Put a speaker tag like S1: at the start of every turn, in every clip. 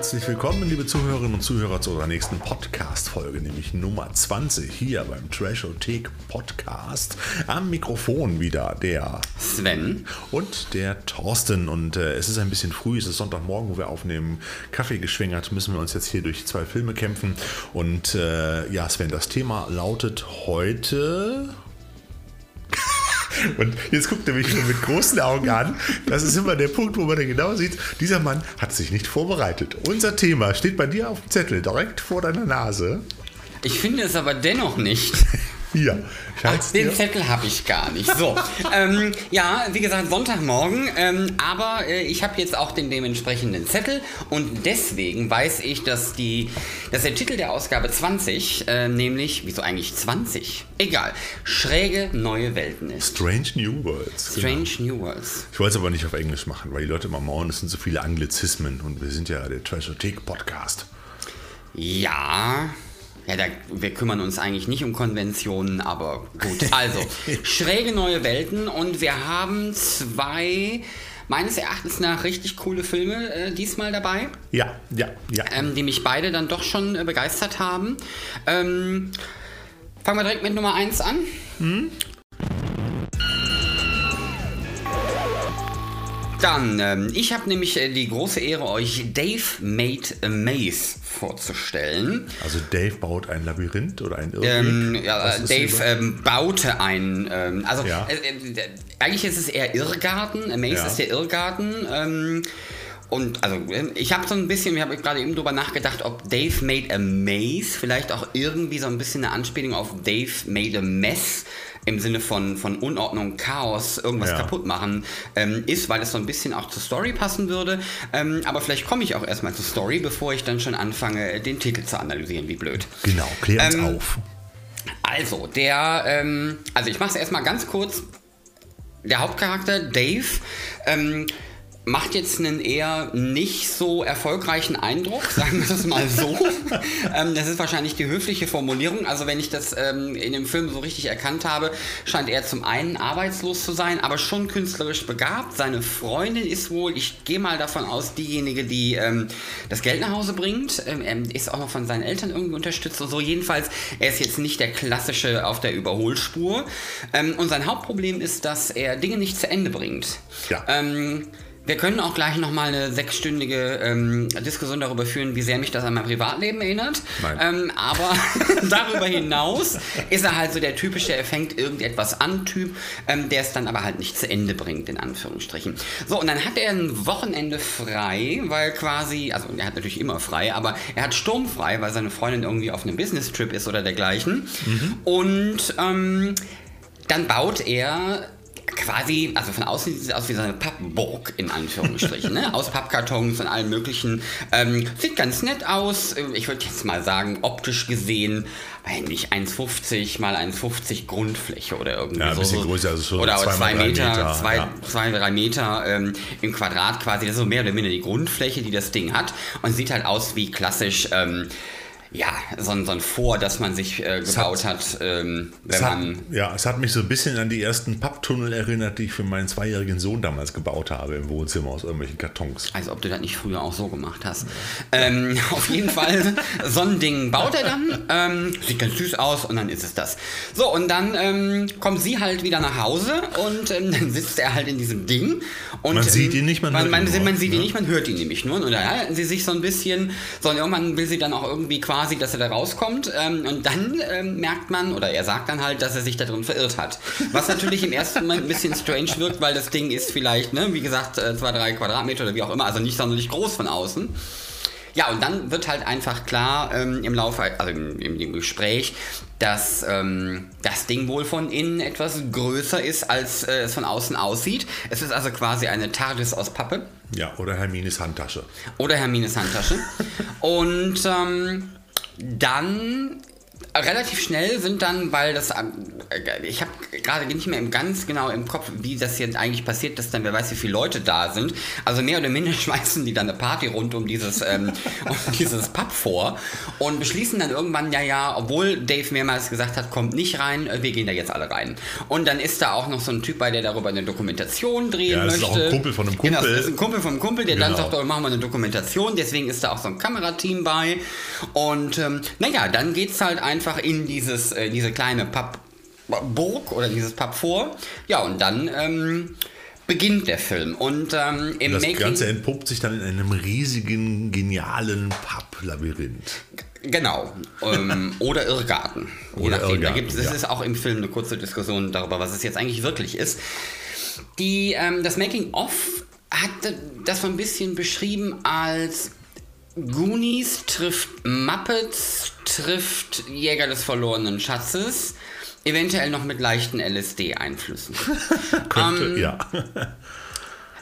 S1: herzlich willkommen, liebe Zuhörerinnen und Zuhörer, zu unserer nächsten Podcast-Folge, nämlich Nummer 20 hier beim Trashothek Podcast. Am Mikrofon wieder der
S2: Sven
S1: und der Thorsten. Und äh, es ist ein bisschen früh, es ist Sonntagmorgen, wo wir aufnehmen. Kaffee geschwängert, müssen wir uns jetzt hier durch zwei Filme kämpfen. Und äh, ja, Sven, das Thema lautet heute und jetzt guckt er mich schon mit großen Augen an. Das ist immer der Punkt, wo man dann genau sieht, dieser Mann hat sich nicht vorbereitet. Unser Thema steht bei dir auf dem Zettel, direkt vor deiner Nase.
S2: Ich finde es aber dennoch nicht.
S1: Hier,
S2: Ach, den. Zettel habe ich gar nicht. So, ähm, ja, wie gesagt, Sonntagmorgen, ähm, aber äh, ich habe jetzt auch den dementsprechenden Zettel und deswegen weiß ich, dass, die, dass der Titel der Ausgabe 20, äh, nämlich, wieso eigentlich 20? Egal, schräge neue Welten ist.
S1: Strange New Worlds.
S2: Strange genau. New Worlds.
S1: Ich wollte es aber nicht auf Englisch machen, weil die Leute immer mauern, es sind so viele Anglizismen und wir sind ja der Trashothek-Podcast.
S2: Ja, ja, da, wir kümmern uns eigentlich nicht um Konventionen, aber gut. Also, schräge neue Welten und wir haben zwei meines Erachtens nach richtig coole Filme äh, diesmal dabei.
S1: Ja, ja, ja.
S2: Ähm, die mich beide dann doch schon äh, begeistert haben. Ähm, fangen wir direkt mit Nummer 1 an. Hm? Dann, ähm, ich habe nämlich äh, die große Ehre, euch Dave Made a Maze vorzustellen.
S1: Also Dave baut ein Labyrinth oder ein Irrweg?
S2: Ähm, ja, Dave ähm, baute ein, ähm, also ja. äh, äh, eigentlich ist es eher Irrgarten, a Maze ja. ist der Irrgarten. Ähm, und also ich habe so ein bisschen, ich habe gerade eben drüber nachgedacht, ob Dave Made a Maze vielleicht auch irgendwie so ein bisschen eine Anspielung auf Dave Made a Mess im Sinne von, von Unordnung, Chaos, irgendwas ja. kaputt machen ähm, ist, weil es so ein bisschen auch zur Story passen würde. Ähm, aber vielleicht komme ich auch erstmal zur Story, bevor ich dann schon anfange, den Titel zu analysieren, wie blöd.
S1: Genau, klär uns ähm, auf.
S2: Also, der, ähm, also ich mache es erstmal ganz kurz. Der Hauptcharakter, Dave, ähm, macht jetzt einen eher nicht so erfolgreichen Eindruck, sagen wir das mal so. ähm, das ist wahrscheinlich die höfliche Formulierung. Also wenn ich das ähm, in dem Film so richtig erkannt habe, scheint er zum einen arbeitslos zu sein, aber schon künstlerisch begabt. Seine Freundin ist wohl, ich gehe mal davon aus, diejenige, die ähm, das Geld nach Hause bringt. Ähm, er ist auch noch von seinen Eltern irgendwie unterstützt und so. Jedenfalls, er ist jetzt nicht der klassische auf der Überholspur. Ähm, und sein Hauptproblem ist, dass er Dinge nicht zu Ende bringt. Ja. Wir können auch gleich nochmal eine sechsstündige ähm, Diskussion darüber führen, wie sehr mich das an mein Privatleben erinnert. Ähm, aber darüber hinaus ist er halt so der typische, er fängt irgendetwas an Typ, ähm, der es dann aber halt nicht zu Ende bringt, in Anführungsstrichen. So, und dann hat er ein Wochenende frei, weil quasi, also er hat natürlich immer frei, aber er hat sturmfrei, weil seine Freundin irgendwie auf einem Business-Trip ist oder dergleichen. Mhm. Und ähm, dann baut er quasi, also von außen sieht es aus wie so eine Pappburg in Anführungsstrichen, ne? aus Pappkartons und allem möglichen. Ähm, sieht ganz nett aus. Ich würde jetzt mal sagen, optisch gesehen, eigentlich 1,50 mal 1,50 Grundfläche oder irgendwie
S1: ja, ein bisschen größer, also
S2: so oder zwei, zwei Meter, Meter, zwei, ja. zwei, drei Meter ähm, im Quadrat quasi. Das ist so mehr oder minder die Grundfläche, die das Ding hat und sieht halt aus wie klassisch. Ähm, ja, so ein, so ein Vor, das man sich äh, gebaut hat, hat ähm, wenn
S1: man. ja, es hat mich so ein bisschen an die ersten Papptunnel erinnert, die ich für meinen zweijährigen Sohn damals gebaut habe im Wohnzimmer aus irgendwelchen Kartons.
S2: Also ob du das nicht früher auch so gemacht hast. Ähm, auf jeden Fall, so ein Ding baut er dann, ähm, sieht ganz süß aus und dann ist es das. So, und dann ähm, kommt sie halt wieder nach Hause und ähm, dann sitzt er halt in diesem Ding. Und,
S1: man sieht ihn nicht, man,
S2: man hört ihn Man, man sieht ihn nicht, man hört ihn nämlich nur. Und da halten sie sich so ein bisschen, so und irgendwann will sie dann auch irgendwie quasi quasi, dass er da rauskommt. Ähm, und dann ähm, merkt man, oder er sagt dann halt, dass er sich da drin verirrt hat. Was natürlich im ersten Moment ein bisschen strange wirkt, weil das Ding ist vielleicht, ne, wie gesagt, äh, zwei, drei Quadratmeter oder wie auch immer, also nicht sonderlich groß von außen. Ja, und dann wird halt einfach klar ähm, im Laufe, also im, im, im Gespräch, dass ähm, das Ding wohl von innen etwas größer ist, als äh, es von außen aussieht. Es ist also quasi eine TARDIS aus Pappe.
S1: Ja, oder Hermines Handtasche.
S2: Oder Hermines Handtasche. und ähm, dann relativ schnell sind dann, weil das, äh, ich habe gerade nicht mehr im ganz genau im Kopf, wie das jetzt eigentlich passiert, dass dann wer weiß, wie viele Leute da sind. Also mehr oder minder schmeißen die dann eine Party rund um dieses, ähm, um dieses Pub vor und beschließen dann irgendwann, ja, ja, obwohl Dave mehrmals gesagt hat, kommt nicht rein, äh, wir gehen da jetzt alle rein. Und dann ist da auch noch so ein Typ bei, der darüber eine Dokumentation drehen
S1: Ja, das ist
S2: möchte.
S1: auch ein Kumpel von einem
S2: Genau,
S1: Kumpel.
S2: das ist ein Kumpel vom Kumpel, der dann
S1: Genau.
S2: sagt, oh, machen wir eine Dokumentation, deswegen ist da auch so ein Kamerateam bei. Und ähm, naja, dann geht's halt einfach in dieses, äh, diese kleine Pappburg oder dieses Pub vor. Ja, und dann ähm, beginnt der Film. Und ähm, im
S1: Das
S2: Making.
S1: Ganze entpuppt sich dann in einem riesigen, genialen Pub-Labyrinth.
S2: Genau. Ähm, oder Irrgarten. Je
S1: Oder
S2: nachdem. Da
S1: Irrgarten,
S2: gibt es,
S1: ja.
S2: ist auch im Film eine kurze Diskussion darüber, was es jetzt eigentlich wirklich ist. Die, ähm, das Making-of hat das so ein bisschen beschrieben als Goonies trifft Muppets, trifft Jäger des verlorenen Schatzes, eventuell noch mit leichten LSD-Einflüssen.
S1: Könnte, ja.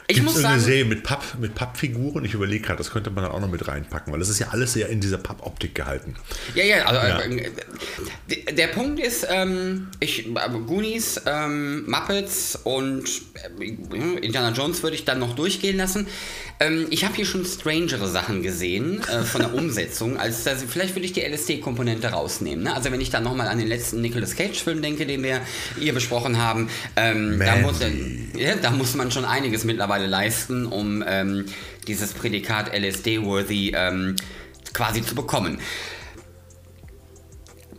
S2: Ich
S1: Gibt
S2: muss sagen,
S1: Serie mit, Papp, mit Pappfiguren? Ich überlege gerade, das könnte man dann auch noch mit reinpacken, weil das ist ja alles sehr in dieser Pappoptik gehalten.
S2: Ja, ja, also
S1: Ja.
S2: äh, der- Punkt ist, ähm, ich, äh, Goonies, ähm, Muppets und äh, Indiana Jones würde ich dann noch durchgehen lassen. Ähm, ich habe hier schon strangere Sachen gesehen äh, von der Umsetzung, als dass, vielleicht würde ich die LSD-Komponente rausnehmen. Ne? Also wenn ich dann nochmal an den letzten Nicolas Cage-Film denke, den wir hier besprochen haben, ähm, da, muss,
S1: Mandy.
S2: ja, da muss man schon einiges mittlerweile leisten, um ähm, dieses Prädikat LSD-worthy ähm, quasi zu bekommen.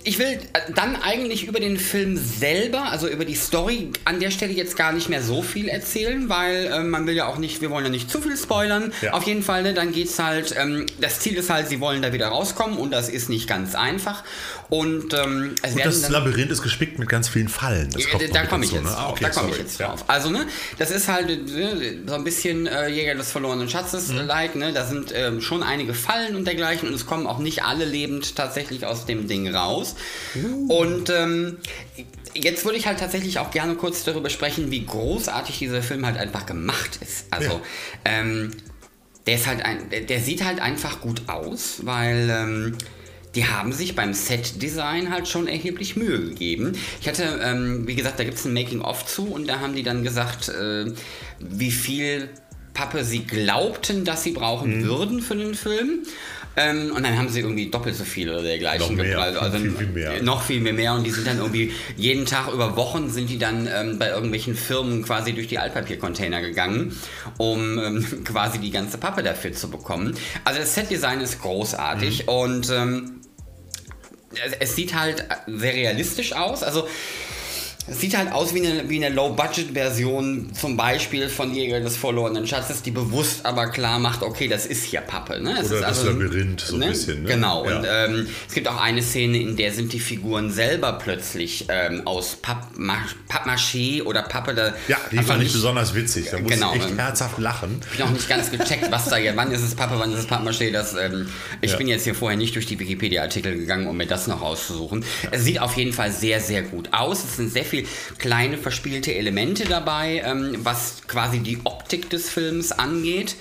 S2: Ich will äh, dann eigentlich über den Film selber, also über die Story, an der Stelle jetzt gar nicht mehr so viel erzählen, weil äh, man will ja auch nicht, wir wollen ja nicht zu viel spoilern.
S1: Ja.
S2: Auf jeden Fall, ne, dann geht's halt, ähm, das Ziel ist halt, sie wollen da wieder rauskommen und das ist nicht ganz einfach. Und ähm, es
S1: das
S2: dann,
S1: Labyrinth ist gespickt mit ganz vielen Fallen. Das kommt
S2: da komme ich
S1: ne? Ah,
S2: drauf.
S1: okay,
S2: da komme ich jetzt drauf. Also, ne, das ist halt äh, so ein bisschen äh, Jäger des verlorenen Schatzes
S1: Mhm.
S2: like, ne? Da sind ähm, schon einige Fallen und dergleichen und es kommen auch nicht alle lebend tatsächlich aus dem Ding raus.
S1: Uh.
S2: Und ähm, jetzt würde ich halt tatsächlich auch gerne kurz darüber sprechen, wie großartig dieser Film halt einfach gemacht ist. Also,
S1: Ja.
S2: ähm, der ist halt ein, der sieht halt einfach gut aus, weil ähm, die haben sich beim Set-Design halt schon erheblich Mühe gegeben. Ich hatte, ähm, wie gesagt, da gibt es ein Making-of zu und da haben die dann gesagt, äh, wie viel Pappe sie glaubten, dass sie brauchen würden für den Film. Ähm, und dann haben sie irgendwie doppelt so viel oder dergleichen
S1: Noch mehr.
S2: Also
S1: viel, viel mehr.
S2: noch viel mehr, mehr und die sind dann irgendwie jeden Tag über Wochen sind die dann ähm, bei irgendwelchen Firmen quasi durch die Altpapiercontainer gegangen, um ähm, quasi die ganze Pappe dafür zu bekommen. Also das Setdesign ist großartig
S1: Mhm.
S2: und ähm, es, sieht halt sehr realistisch aus. Also es sieht halt aus wie eine, wie eine Low-Budget-Version zum Beispiel von Jäger des verlorenen Schatzes, die bewusst aber klar macht, okay, das ist hier Pappe. Ne? Es
S1: Oder
S2: ist
S1: das
S2: also,
S1: Labyrinth so ein bisschen, ne?
S2: Genau.
S1: Ja.
S2: Und ähm, es gibt auch eine Szene, in der sind die Figuren selber plötzlich ähm, aus Pappma Pappmaché oder Pappe. Da
S1: Ja, die fand ich besonders witzig. Da musste
S2: Genau,
S1: ich echt
S2: ähm,
S1: herzhaft lachen.
S2: ich noch nicht ganz gecheckt, was da jetzt, wann ist es Pappe, wann ist es Pappmaché. Das, ähm, ich
S1: Ja.
S2: bin jetzt hier vorher nicht durch die Wikipedia-Artikel gegangen, um mir das noch rauszusuchen. Es sieht auf jeden Fall sehr, sehr gut aus. Es sind sehr viele kleine verspielte Elemente dabei, ähm, was quasi die Optik des Films angeht.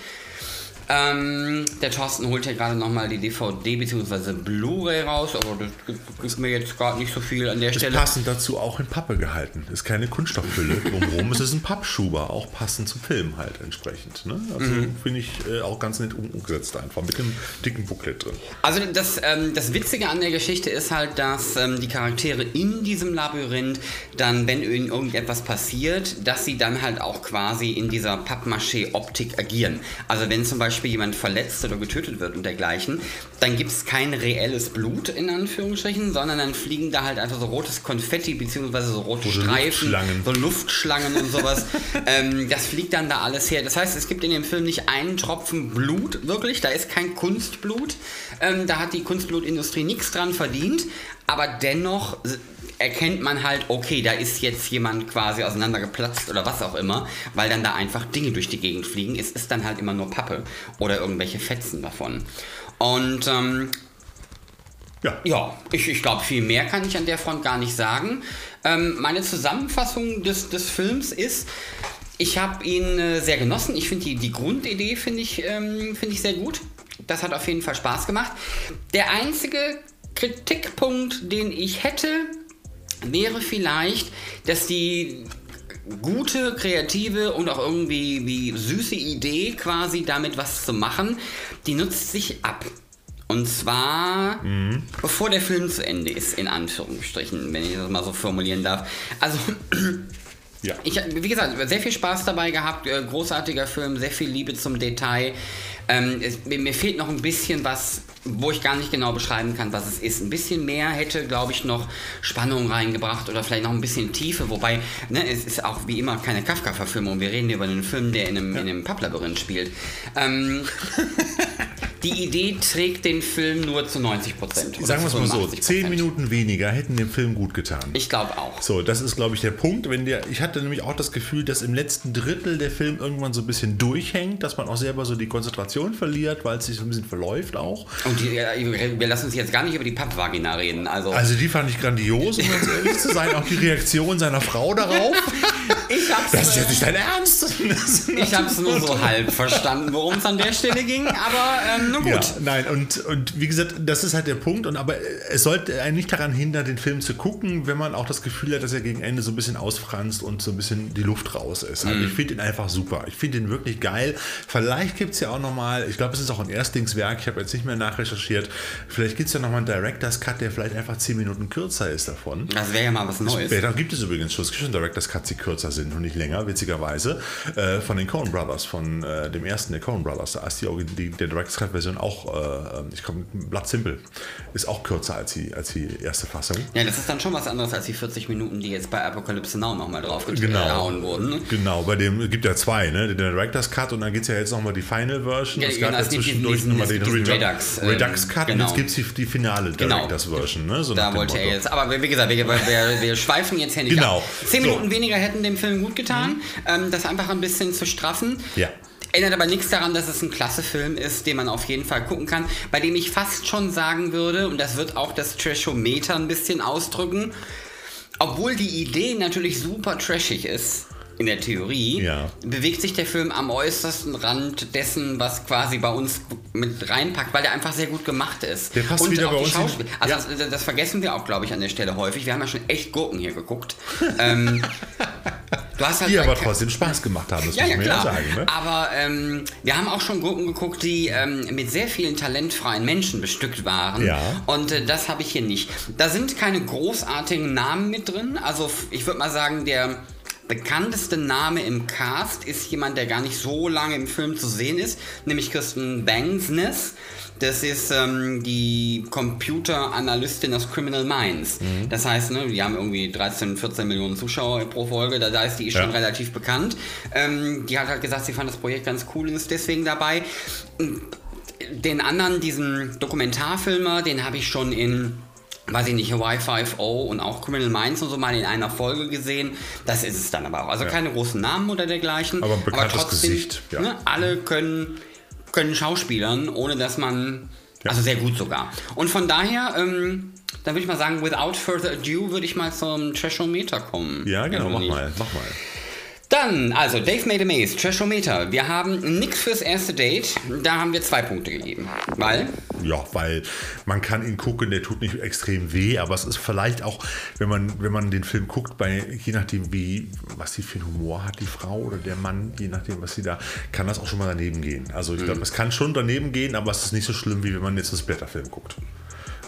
S2: Ähm, der Thorsten holt ja gerade nochmal die DVD bzw. Blu-ray raus, aber das gibt, gibt mir jetzt gerade nicht so viel an der Stelle.
S1: passend dazu auch in Pappe gehalten. Ist keine Kunststoffhülle drumherum. es ist ein Pappschuber, auch passend zum Film halt entsprechend. Ne? Also
S2: Mhm.
S1: finde ich äh, auch ganz nett um- umgesetzt einfach. Mit dem dicken Booklet drin.
S2: Also das, ähm, das Witzige an der Geschichte ist halt, dass ähm, die Charaktere in diesem Labyrinth dann, wenn ihnen irgendetwas passiert, dass sie dann halt auch quasi in dieser Pappmaché-Optik agieren. Also wenn zum Beispiel jemand verletzt oder getötet wird und dergleichen, dann gibt es kein reelles Blut in Anführungsstrichen, sondern dann fliegen da halt einfach so rotes Konfetti beziehungsweise so rote
S1: Oder
S2: Streifen,
S1: Luftschlangen.
S2: so Luftschlangen und sowas. ähm, das fliegt dann da alles her. Das heißt, es gibt in dem Film nicht einen Tropfen Blut, wirklich. Da ist kein Kunstblut. Ähm, da hat die Kunstblutindustrie nichts dran verdient. Aber dennoch erkennt man halt, okay, da ist jetzt jemand quasi auseinandergeplatzt oder was auch immer, weil dann da einfach Dinge durch die Gegend fliegen. Es ist dann halt immer nur Pappe oder irgendwelche Fetzen davon. Und ähm,
S1: Ja.
S2: ja, ich, ich glaube, viel mehr kann ich an der Front gar nicht sagen. Ähm, meine Zusammenfassung des, des Films ist, ich habe ihn äh, sehr genossen. Ich finde die, die Grundidee finde ich, ähm, finde ich sehr gut. Das hat auf jeden Fall Spaß gemacht. Der einzige Kritikpunkt, den ich hätte, wäre vielleicht, dass die gute, kreative und auch irgendwie wie süße Idee, quasi damit was zu machen, die nutzt sich ab. Und zwar, mhm. bevor der Film zu Ende ist, in Anführungsstrichen, wenn ich das mal so formulieren darf. Also, ja. ich wie gesagt, sehr viel Spaß dabei gehabt, äh, großartiger Film, sehr viel Liebe zum Detail. Ähm, es, mir fehlt noch ein bisschen was, wo ich gar nicht genau beschreiben kann, was es ist. Ein bisschen mehr hätte, glaube ich, noch Spannung reingebracht oder vielleicht noch ein bisschen Tiefe. Wobei, ne, es ist auch wie immer keine Kafka-Verfilmung. Wir reden über einen Film, der in einem, ja. in einem Papplabyrinth spielt. Ähm, die Idee trägt den Film nur zu 90 Prozent.
S1: Sagen wir es mal so, 10 Minuten weniger hätten dem Film gut getan.
S2: Ich glaube auch.
S1: So, das ist, glaube ich, der Punkt. Wenn der, ich hatte nämlich auch das Gefühl, dass im letzten Drittel der Film irgendwann so ein bisschen durchhängt, dass man auch selber so die Konzentration verliert, weil es sich so ein bisschen verläuft auch.
S2: Und die, wir lassen uns jetzt gar nicht über die Pappvagina reden. Also,
S1: also die fand ich grandios, um ganz ehrlich zu sein. Auch die Reaktion seiner Frau darauf.
S2: ich hab's,
S1: das ist jetzt nicht dein Ernst.
S2: ich habe es nur so halb verstanden, worum es an der Stelle ging, aber ähm, nur gut. Ja,
S1: nein, und, und wie gesagt, das ist halt der Punkt. Und aber es sollte einen nicht daran hindern, den Film zu gucken, wenn man auch das Gefühl hat, dass er gegen Ende so ein bisschen ausfranst und so ein bisschen die Luft raus ist. Also ich finde ihn einfach super. Ich finde ihn wirklich geil. Vielleicht gibt es ja auch nochmal, ich glaube, es ist auch ein Erstlingswerk, ich habe jetzt nicht mehr nachrecherchiert. Vielleicht gibt es ja nochmal einen Director's Cut, der vielleicht einfach 10 Minuten kürzer ist davon.
S2: Das wäre ja mal was Neues.
S1: Da gibt es übrigens schon, es gibt schon Director's Cuts, die kürzer sind und nicht länger, witzigerweise. Äh, von den Coen Brothers, von äh, dem ersten der Coen Brothers. Da ist die, die der Director's Cut-Version auch auch, äh, ich komme, Blood Simple ist auch kürzer als die, als die erste Fassung.
S2: Ja, das ist dann schon was anderes als die 40 Minuten, die jetzt bei Apocalypse Now nochmal drauf
S1: genau,
S2: wurden.
S1: Genau, bei dem gibt ja zwei, ne? Den Director's Cut und dann gibt es ja jetzt nochmal die Final Version.
S2: Ja,
S1: es
S2: gab ja zwischendurch nochmal den
S1: Redux, Redux Cut
S2: genau.
S1: und jetzt gibt es die, die finale. Director's genau. Version. Ne?
S2: So da wollte er jetzt, aber wie gesagt, wir, wir, wir schweifen jetzt händisch
S1: genau.
S2: ab. Zehn Minuten so. weniger hätten dem Film gut getan, mhm. ähm, das einfach ein bisschen zu straffen.
S1: Ja.
S2: Ändert aber nichts daran, dass es ein klasse Film ist, den man auf jeden Fall gucken kann, bei dem ich fast schon sagen würde, und das wird auch das Trashometer ein bisschen ausdrücken, obwohl die Idee natürlich super trashig ist, in der Theorie,
S1: ja.
S2: bewegt sich der Film am äußersten Rand dessen, was quasi bei uns mit reinpackt, weil der einfach sehr gut gemacht ist.
S1: Der passt und wieder bei uns.
S2: Schauspiel also ja. das, das, vergessen wir auch, glaube ich, an der Stelle häufig. Wir haben ja schon echt Gurken hier geguckt. ähm,
S1: du hast halt die aber trotzdem Spaß gemacht haben, das
S2: ja,
S1: muss
S2: ja,
S1: man
S2: klar.
S1: ja sagen. Ne?
S2: Aber ähm, wir haben auch schon Gurken geguckt, die ähm, mit sehr vielen talentfreien Menschen bestückt waren.
S1: Ja.
S2: Und äh, das habe ich hier nicht. Da sind keine großartigen Namen mit drin. Also ich würde mal sagen, der bekannteste Name im Cast ist jemand, der gar nicht so lange im Film zu sehen ist, nämlich Kirsten Bangsness. Das ist ähm, die Computeranalystin aus Criminal Minds. Mhm. Das heißt, ne, die haben irgendwie 13, 14 Millionen Zuschauer pro Folge. Da, da ist die schon relativ bekannt. Ähm, die hat halt gesagt, sie fand das Projekt ganz cool und ist deswegen dabei. Den anderen, diesen Dokumentarfilmer, den habe ich schon in weiß ich nicht, Hawaii 5.0 und auch Criminal Minds und so mal in einer Folge gesehen. Das ist es dann aber auch. Also ja. keine großen Namen oder dergleichen.
S1: Aber, ein bekanntes aber trotzdem,
S2: Gesicht. Ja. Ne, alle können, können Schauspielern, ohne dass man. Ja. Also sehr gut sogar. Und von daher, ähm, dann würde ich mal sagen, without further ado, würde ich mal zum Trashometer kommen.
S1: Ja, genau, mach mal, mach mal.
S2: Dann, also Dave Made a Maze, Trashometer. Wir haben nichts fürs erste Date. Da haben wir zwei Punkte gegeben. Weil?
S1: Ja, weil man kann ihn gucken, der tut nicht extrem weh, aber es ist vielleicht auch, wenn man, wenn man den Film guckt, bei, je nachdem wie, was sie für einen Humor hat, die Frau oder der Mann, je nachdem, was sie da, kann das auch schon mal daneben gehen. Also ich mhm. glaube, es kann schon daneben gehen, aber es ist nicht so schlimm, wie wenn man jetzt einen Splatter-Film guckt.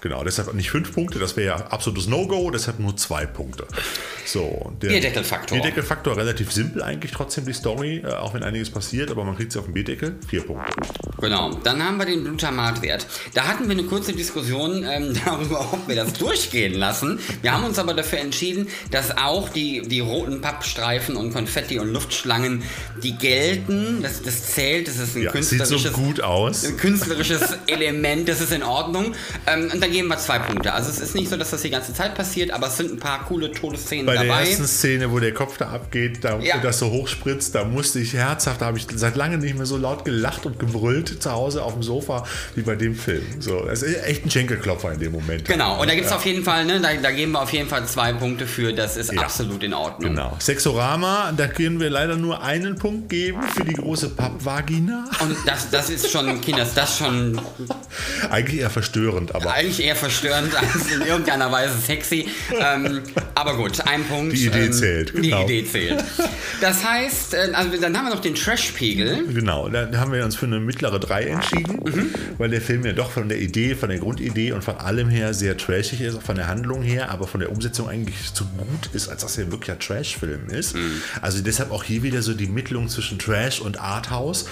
S1: Genau, deshalb nicht fünf Punkte, das wäre ja absolutes No-Go, deshalb nur zwei Punkte. So,
S2: der Bierdeckelfaktor.
S1: Bierdeckelfaktor relativ simpel eigentlich trotzdem die Story, äh, auch wenn einiges passiert, aber man kriegt sie auf den Bierdeckel. Vier Punkte.
S2: Genau, dann haben wir den Glutamatwert. Da hatten wir eine kurze Diskussion ähm, darüber, ob wir das durchgehen lassen. Wir haben uns aber dafür entschieden, dass auch die, die roten Pappstreifen und Konfetti und Luftschlangen, die gelten, das, das zählt, das ist ein ja, künstlerisches,
S1: sieht so gut aus.
S2: Ein künstlerisches Element, das ist in Ordnung. Ähm, und dann geben wir zwei Punkte. Also es ist nicht so, dass das die ganze Zeit passiert, aber es sind ein paar coole Todesszenen
S1: Bei
S2: dabei.
S1: Bei der ersten Szene, wo der Kopf da abgeht da, ja. und das so hochspritzt, da musste ich herzhaft, da habe ich seit langem nicht mehr so laut gelacht und gebrüllt. zu Hause auf dem Sofa wie bei dem Film. So, das ist echt ein Schenkelklopfer in dem Moment.
S2: Genau, und da gibt es ja. auf jeden Fall, ne, da, da, geben wir auf jeden Fall zwei Punkte für, das ist ja. absolut in Ordnung.
S1: Genau. Sexorama, da können wir leider nur einen Punkt geben für die große Pappvagina.
S2: Und das, das ist schon, Kinders, das schon.
S1: Eigentlich eher verstörend, aber.
S2: Eigentlich eher verstörend als in irgendeiner Weise sexy. Ähm, aber gut, ein Punkt.
S1: Die Idee ähm, zählt.
S2: Genau. Die Idee zählt. Das heißt, äh, also dann haben wir noch den Trash-Pegel.
S1: Genau, da haben wir uns für eine mittlere 3 entschieden, mhm. weil der Film ja doch von der Idee, von der Grundidee und von allem her sehr trashig ist, auch von der Handlung her, aber von der Umsetzung eigentlich zu gut ist, als dass er wirklich ein Trash-Film ist. Mhm. Also deshalb auch hier wieder so die Mittlung zwischen Trash und Arthouse,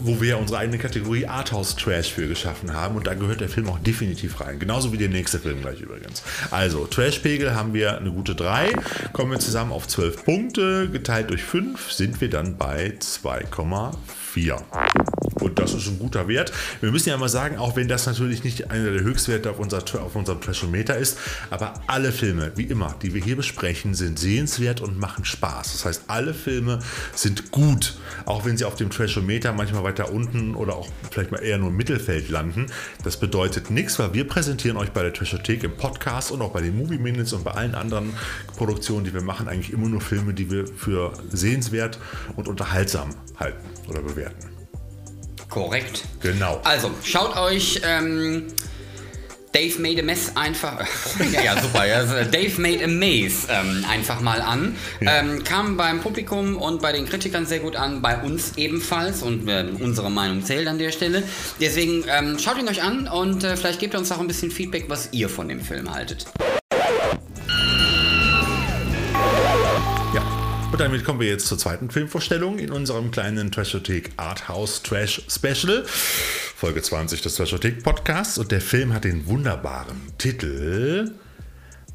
S1: wo wir ja unsere eigene Kategorie Arthouse-Trash für geschaffen haben und da gehört der Film auch definitiv rein. Genauso wie der nächste Film gleich übrigens. Also, Trash-Pegel haben wir eine gute 3, kommen wir zusammen auf 12 Punkte, geteilt durch 5 sind wir dann bei 2,4. Und das ist ein guter Wert. Wir müssen ja mal sagen, auch wenn das natürlich nicht einer der Höchstwerte auf, unser, auf unserem Trashometer ist, aber alle Filme, wie immer, die wir hier besprechen, sind sehenswert und machen Spaß. Das heißt, alle Filme sind gut, auch wenn sie auf dem Trashometer manchmal weiter unten oder auch vielleicht mal eher nur im Mittelfeld landen. Das bedeutet nichts, weil wir präsentieren euch bei der Trashothek im Podcast und auch bei den Movie Minutes und bei allen anderen Produktionen, die wir machen, eigentlich immer nur Filme, die wir für sehenswert und unterhaltsam halten oder bewerten.
S2: Korrekt.
S1: Genau.
S2: Also, schaut euch ähm, Dave Made a Mess einfach. ja, ja, super. Ja, also Dave Made a Maze ähm, einfach mal an. Ja. Ähm, kam beim Publikum und bei den Kritikern sehr gut an, bei uns ebenfalls und äh, unsere Meinung zählt an der Stelle. Deswegen ähm, schaut ihn euch an und äh, vielleicht gebt ihr uns auch ein bisschen Feedback, was ihr von dem Film haltet.
S1: Und damit kommen wir jetzt zur zweiten Filmvorstellung in unserem kleinen Trashothek Arthouse Trash Special. Folge 20 des Trashothek Podcasts. Und der Film hat den wunderbaren Titel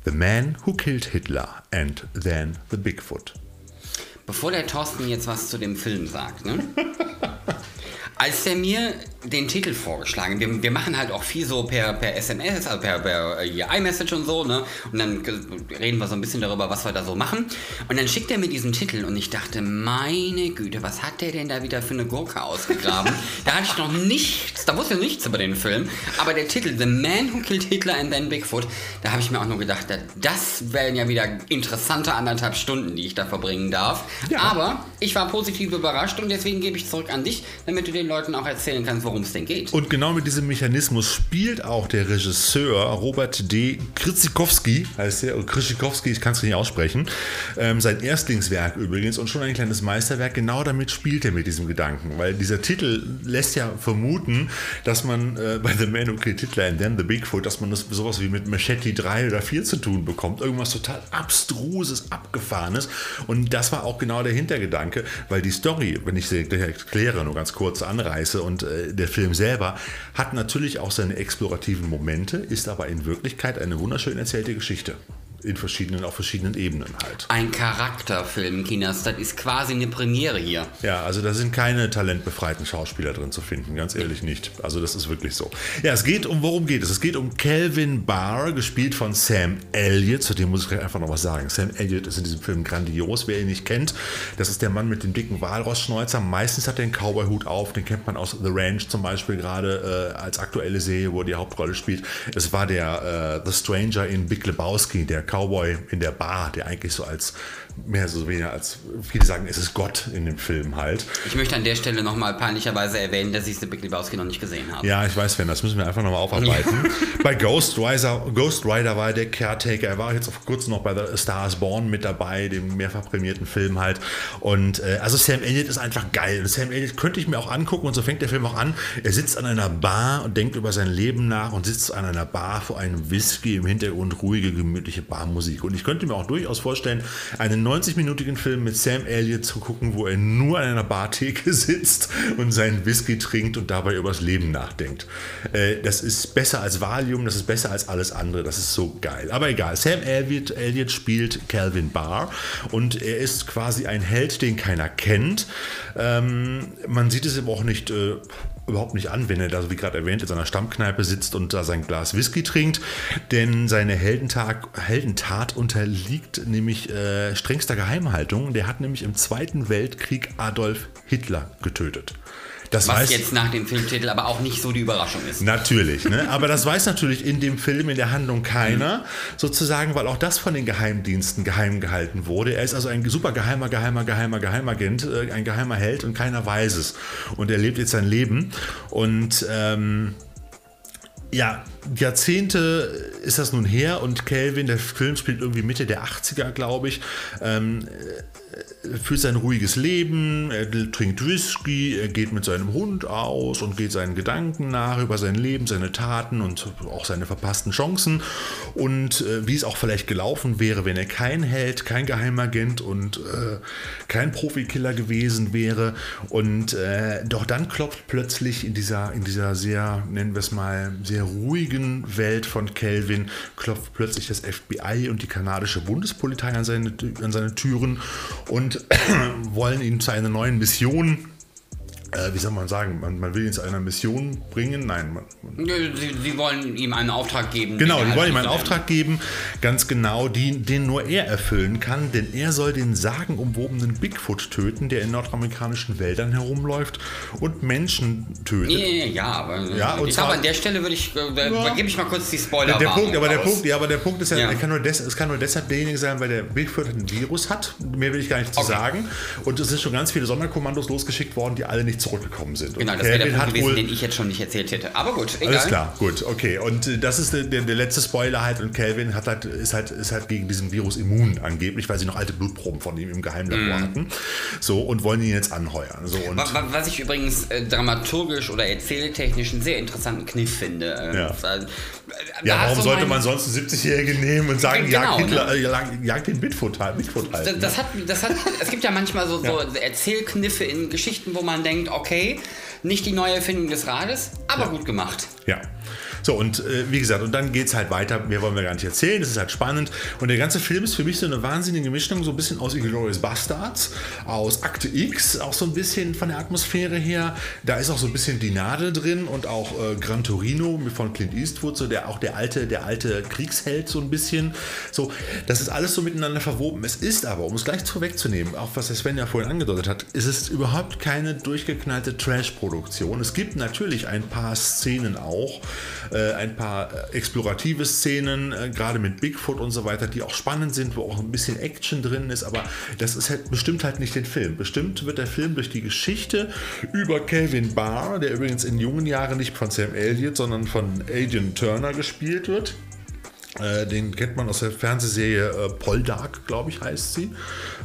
S1: The Man Who Killed Hitler and Then the Bigfoot.
S2: Bevor der Thorsten jetzt was zu dem Film sagt, ne? Als er mir den Titel vorgeschlagen, wir, wir machen halt auch viel so per, per SMS, also per, per äh, iMessage und so, ne? Und dann reden wir so ein bisschen darüber, was wir da so machen. Und dann schickt er mir diesen Titel und ich dachte, meine Güte, was hat der denn da wieder für eine Gurke ausgegraben? da hatte ich noch nichts, da wusste ich nichts über den Film. Aber der Titel, The Man Who Killed Hitler and Then Bigfoot, da habe ich mir auch nur gedacht, das wären ja wieder interessante anderthalb Stunden, die ich da verbringen darf. Ja. Aber ich war positiv überrascht und deswegen gebe ich zurück an dich, damit du den den Leuten auch erzählen kannst, worum es denn geht.
S1: Und genau mit diesem Mechanismus spielt auch der Regisseur Robert D. Kritzikowski, heißt er, Kritzikowski, ich kann es nicht aussprechen, ähm, sein Erstlingswerk übrigens und schon ein kleines Meisterwerk. Genau damit spielt er mit diesem Gedanken, weil dieser Titel lässt ja vermuten, dass man äh, bei The Man Who Killed Hitler and Then the Bigfoot, dass man das sowas wie mit Machete 3 oder 4 zu tun bekommt. Irgendwas total abstruses, abgefahrenes. Und das war auch genau der Hintergedanke, weil die Story, wenn ich sie erkläre, nur ganz kurz an, anreiße. Und äh, der Film selber hat natürlich auch seine explorativen Momente, ist aber in Wirklichkeit eine wunderschön erzählte Geschichte in verschiedenen, auf verschiedenen Ebenen halt.
S2: Ein Charakterfilm, Kinas, das ist quasi eine Premiere hier.
S1: Ja, also da sind keine talentbefreiten Schauspieler drin zu finden, ganz ehrlich nicht. Also das ist wirklich so. Ja, es geht um, worum geht es? Es geht um Calvin Barr, gespielt von Sam Elliott, zu dem muss ich einfach noch was sagen. Sam Elliott ist in diesem Film grandios, wer ihn nicht kennt. Das ist der Mann mit dem dicken Walrossschnäuzer. Meistens hat er einen Cowboy-Hut auf, den kennt man aus The Ranch zum Beispiel gerade äh, als aktuelle Serie, wo er die Hauptrolle spielt. Es war der äh, The Stranger in Big Lebowski, der Cowboy in der Bar, der eigentlich so als mehr so weniger als viele sagen, es ist Gott in dem Film halt.
S2: Ich möchte an der Stelle nochmal peinlicherweise erwähnen, dass ich The Big Lebowski noch nicht gesehen habe.
S1: Ja, ich weiß, wenn das müssen wir einfach nochmal aufarbeiten. bei Ghost Rider, Ghost Rider war der Caretaker, er war jetzt auf kurz noch bei The Stars Born mit dabei, dem mehrfach prämierten Film halt. Und äh, also Sam Elliott ist einfach geil. Und Sam Elliott könnte ich mir auch angucken und so fängt der Film auch an. Er sitzt an einer Bar und denkt über sein Leben nach und sitzt an einer Bar vor einem Whisky im Hintergrund, ruhige, gemütliche Barmusik. Und ich könnte mir auch durchaus vorstellen, einen 90-minütigen Film mit Sam Elliott zu gucken, wo er nur an einer Bartheke sitzt und seinen Whisky trinkt und dabei über das Leben nachdenkt. Äh, das ist besser als Valium, das ist besser als alles andere, das ist so geil. Aber egal, Sam Elliott, Elliott spielt Calvin Barr und er ist quasi ein Held, den keiner kennt. Ähm, man sieht es aber auch nicht äh, überhaupt nicht an, wenn er da, wie gerade erwähnt, in seiner Stammkneipe sitzt und da sein Glas Whisky trinkt, denn seine Heldentag, Heldentat unterliegt nämlich äh, strengster Geheimhaltung. Der hat nämlich im Zweiten Weltkrieg Adolf Hitler getötet. Das
S2: Was
S1: weiß,
S2: jetzt nach dem Filmtitel aber auch nicht so die Überraschung ist.
S1: Natürlich, ne? aber das weiß natürlich in dem Film, in der Handlung keiner, sozusagen, weil auch das von den Geheimdiensten geheim gehalten wurde. Er ist also ein super geheimer, geheimer, geheimer, Geheimagent, äh, ein geheimer Held und keiner weiß es. Und er lebt jetzt sein Leben und ähm, ja, Jahrzehnte ist das nun her und Calvin, der Film spielt irgendwie Mitte der 80er, glaube ich, ähm, führt sein ruhiges Leben, er trinkt Whisky, er geht mit seinem Hund aus und geht seinen Gedanken nach über sein Leben, seine Taten und auch seine verpassten Chancen und äh, wie es auch vielleicht gelaufen wäre, wenn er kein Held, kein Geheimagent und äh, kein Profikiller gewesen wäre. Und äh, doch dann klopft plötzlich in dieser, in dieser sehr, nennen wir es mal, sehr ruhigen Welt von Kelvin, klopft plötzlich das FBI und die kanadische Bundespolizei an seine, an seine Türen und wollen ihn zu einer neuen Mission äh, wie soll man sagen, man, man will ihn zu einer Mission bringen. Nein, man,
S2: Sie, Sie, wollen ihm einen Auftrag geben.
S1: Genau, die wollen ihm einen Auftrag geben, ganz genau, die, den nur er erfüllen kann, denn er soll den sagenumwobenen Bigfoot töten, der in nordamerikanischen Wäldern herumläuft und Menschen tötet.
S2: Ja, ja, aber
S1: ja, und
S2: ich glaube, an der Stelle würde ich, äh, da ja, gebe ich mal kurz die Spoiler.
S1: Der, der Punkt, aber der Punkt, ja, aber der Punkt ist ja, ja. Kann nur des, es kann nur deshalb derjenige sein, weil der Bigfoot ein Virus hat. Mehr will ich gar nicht zu okay. sagen. Und es sind schon ganz viele Sonderkommandos losgeschickt worden, die alle nicht zurückgekommen sind.
S2: Genau, das wäre der Punkt gewesen, den ich jetzt schon nicht erzählt hätte. Aber gut,
S1: egal. Alles klar, gut, okay. Und äh, das ist der, der, letzte Spoiler halt. Und Calvin hat halt, ist, halt, ist halt gegen diesen Virus immun angeblich, weil sie noch alte Blutproben von ihm im Geheimlabor mm. hatten. So, und wollen ihn jetzt anheuern. So, und
S2: was ich übrigens äh, dramaturgisch oder erzähltechnisch einen sehr interessanten Kniff finde. Äh,
S1: ja, äh, ja warum so sollte man sonst einen 70-Jährigen nehmen und sagen, genau, jagt, Hitler, ne? äh, jagt den Bitfoot halt, Bigfoot halt.
S2: Das, das, ne? hat, das hat, es gibt ja manchmal so, so Erzählkniffe in Geschichten, wo man denkt, okay, nicht die neue Erfindung des Rades, aber ja. gut gemacht.
S1: Ja. So, und äh, wie gesagt, und dann geht es halt weiter. Mehr wollen wir gar nicht erzählen. Das ist halt spannend. Und der ganze Film ist für mich so eine wahnsinnige Mischung, so ein bisschen aus Inglourious Bastards, aus Akte X, auch so ein bisschen von der Atmosphäre her. Da ist auch so ein bisschen die Nadel drin und auch äh, Gran Torino von Clint Eastwood, so der auch der alte, der alte Kriegsheld so ein bisschen. So, das ist alles so miteinander verwoben. Es ist aber, um es gleich vorwegzunehmen, auch was der Sven ja vorhin angedeutet hat, ist es überhaupt keine durchgeknallte Trash-Produktion. Es gibt natürlich ein paar Szenen auch, äh, ein paar äh, explorative Szenen, äh, gerade mit Bigfoot und so weiter, die auch spannend sind, wo auch ein bisschen Action drin ist, aber das ist halt, bestimmt halt nicht den Film. Bestimmt wird der Film durch die Geschichte über Calvin Barr, der übrigens in jungen Jahren nicht von Sam Elliott, sondern von Adrian Turner gespielt wird. Äh, den kennt man aus der Fernsehserie äh, Poldark, glaube ich, heißt sie.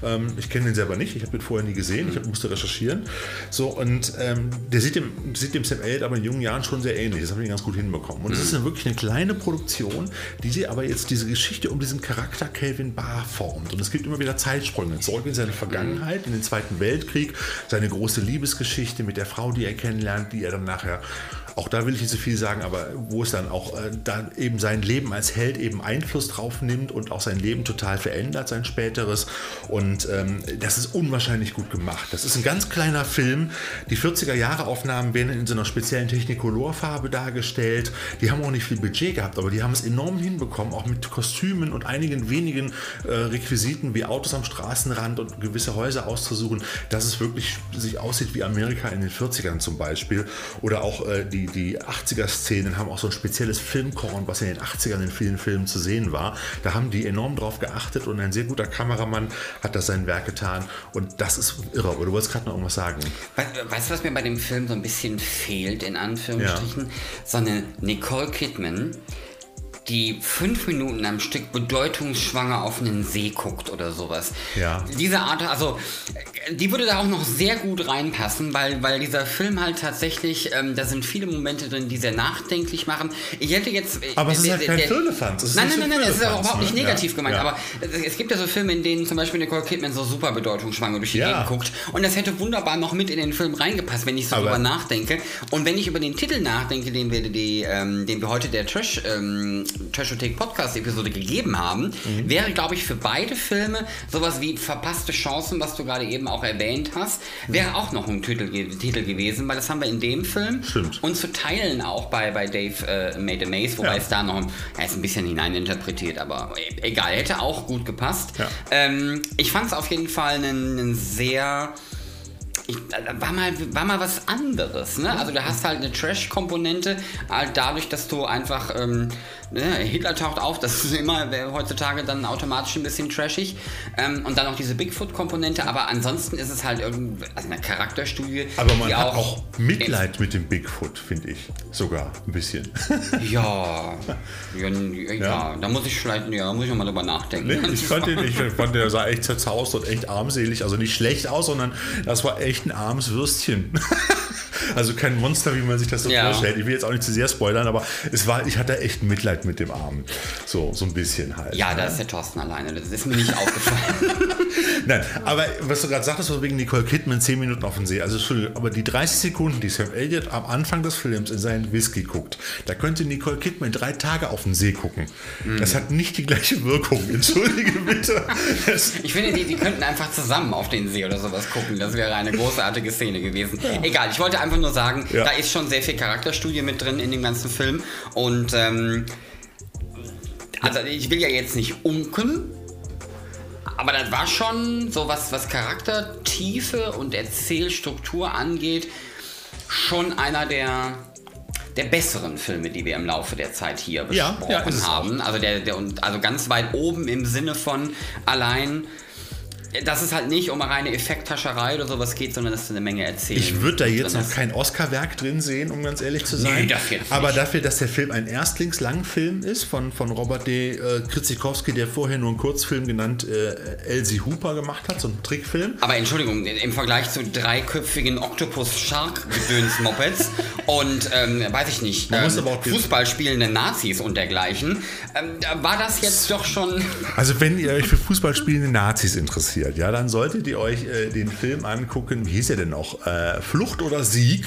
S1: Ähm, ich kenne den selber nicht, ich habe den vorher nie gesehen, ich hab, musste recherchieren. So, und ähm, der sieht dem, sieht dem Sam Elliott aber in jungen Jahren schon sehr ähnlich. Das habe ich ganz gut hinbekommen. Und es ist eine, wirklich eine kleine Produktion, die sie aber jetzt diese Geschichte um diesen Charakter Calvin Barr formt. Und es gibt immer wieder Zeitsprünge zurück in seine Vergangenheit, in den Zweiten Weltkrieg, seine große Liebesgeschichte mit der Frau, die er kennenlernt, die er dann nachher auch da will ich nicht so viel sagen, aber wo es dann auch äh, dann eben sein Leben als Held eben Einfluss drauf nimmt und auch sein Leben total verändert, sein späteres. Und ähm, das ist unwahrscheinlich gut gemacht. Das ist ein ganz kleiner Film. Die 40er Jahre Aufnahmen werden in so einer speziellen Technicolor-Farbe dargestellt. Die haben auch nicht viel Budget gehabt, aber die haben es enorm hinbekommen, auch mit Kostümen und einigen wenigen äh, Requisiten wie Autos am Straßenrand und gewisse Häuser auszusuchen, dass es wirklich sich aussieht wie Amerika in den 40ern zum Beispiel. Oder auch äh, die die, die 80er-Szenen haben auch so ein spezielles Filmkorn, was in den 80ern in vielen Filmen zu sehen war. Da haben die enorm drauf geachtet und ein sehr guter Kameramann hat das sein Werk getan. Und das ist irre. Aber du wolltest gerade noch irgendwas sagen.
S2: Weißt du, was mir bei dem Film so ein bisschen fehlt, in Anführungsstrichen? Ja. So eine Nicole Kidman, die fünf Minuten am Stück bedeutungsschwanger auf einen See guckt oder sowas.
S1: Ja.
S2: Diese Art, also die würde da auch noch sehr gut reinpassen, weil, weil dieser Film halt tatsächlich, ähm, da sind viele Momente drin, die sehr nachdenklich machen. Ich hätte jetzt.
S1: Aber es ist halt kein Firlefanz.
S2: Nein, nein, nein, nein, es ist auch überhaupt nicht ne? negativ ja. gemeint. Ja. Aber es gibt ja so Filme, in denen zum Beispiel Nicole Kidman so super bedeutungsschwanger durch die ja. Gegend guckt. Und das hätte wunderbar noch mit in den Film reingepasst, wenn ich so aber drüber nachdenke. Und wenn ich über den Titel nachdenke, den wir, die, ähm, den wir heute der Trash, ähm, Trashothek Podcast Episode gegeben haben, mhm. wäre, glaube ich, für beide Filme sowas wie verpasste Chancen, was du gerade eben auch erwähnt hast, wäre auch noch ein Titel, Titel gewesen, weil das haben wir in dem Film
S1: Stimmt.
S2: und zu teilen auch bei, bei Dave äh, Made a Maze, wobei ja. es da noch er ist ein bisschen hineininterpretiert, aber egal, hätte auch gut gepasst.
S1: Ja.
S2: Ähm, ich fand es auf jeden Fall einen, einen sehr ich, war, mal, war mal was anderes. Ne? Also du hast halt eine Trash-Komponente, halt dadurch, dass du einfach, ähm, ne, Hitler taucht auf, das ist immer heutzutage dann automatisch ein bisschen trashig. Ähm, und dann auch diese Bigfoot-Komponente, aber ansonsten ist es halt irgendwie also eine Charakterstudie.
S1: Aber man hat auch, auch Mitleid mit dem Bigfoot, finde ich. Sogar ein bisschen.
S2: Ja, ja, ja, ja, da muss ich vielleicht, ja, muss ich mal drüber nachdenken.
S1: Nee, ich, fand den, ich fand, der sah echt zerzaust und echt armselig, also nicht schlecht aus, sondern das war echt ein armes Würstchen. Also kein Monster, wie man sich das so ja. vorstellt. Ich will jetzt auch nicht zu sehr spoilern, aber es war, ich hatte echt Mitleid mit dem Armen. So, so ein bisschen halt.
S2: Ja, da ist der Thorsten alleine. Das ist mir nicht aufgefallen.
S1: Nein, aber was du gerade sagtest, war wegen Nicole Kidman 10 Minuten auf dem See. Also aber die 30 Sekunden, die Sam Elliott am Anfang des Films in seinen Whisky guckt, da könnte Nicole Kidman drei Tage auf den See gucken. Mhm. Das hat nicht die gleiche Wirkung. Entschuldige bitte.
S2: Das ich finde, die, die könnten einfach zusammen auf den See oder sowas gucken. Das wäre eine großartige Szene gewesen. Ja. Egal, ich wollte einfach nur sagen, ja. da ist schon sehr viel Charakterstudie mit drin in dem ganzen Film. Und ähm, also ich will ja jetzt nicht unken, aber das war schon so was, was Charaktertiefe und Erzählstruktur angeht, schon einer der der besseren Filme, die wir im Laufe der Zeit hier besprochen ja, ja, haben. Also der, der also ganz weit oben im Sinne von allein dass es halt nicht um reine Effekthascherei oder sowas geht, sondern dass du eine Menge erzählen.
S1: Ich würde da jetzt noch kein Oscar-Werk drin sehen, um ganz ehrlich zu sein. Nee, dafür Aber nicht. dafür, dass der Film ein Erstlingslangfilm ist von, von Robert D. Äh, Kritzikowski, der vorher nur einen Kurzfilm genannt äh, Elsie Hooper gemacht hat, so einen Trickfilm.
S2: Aber Entschuldigung, im Vergleich zu dreiköpfigen Octopus-Shark-Gedöns-Mopeds und, ähm, weiß ich nicht, ähm, Fußball spielende Nazis und dergleichen, ähm, war das jetzt doch schon...
S1: Also wenn ihr euch für Fußball spielende Nazis interessiert, interessiert, ja, dann solltet ihr euch äh, den Film angucken. Wie hieß er denn noch? Äh, Flucht oder Sieg?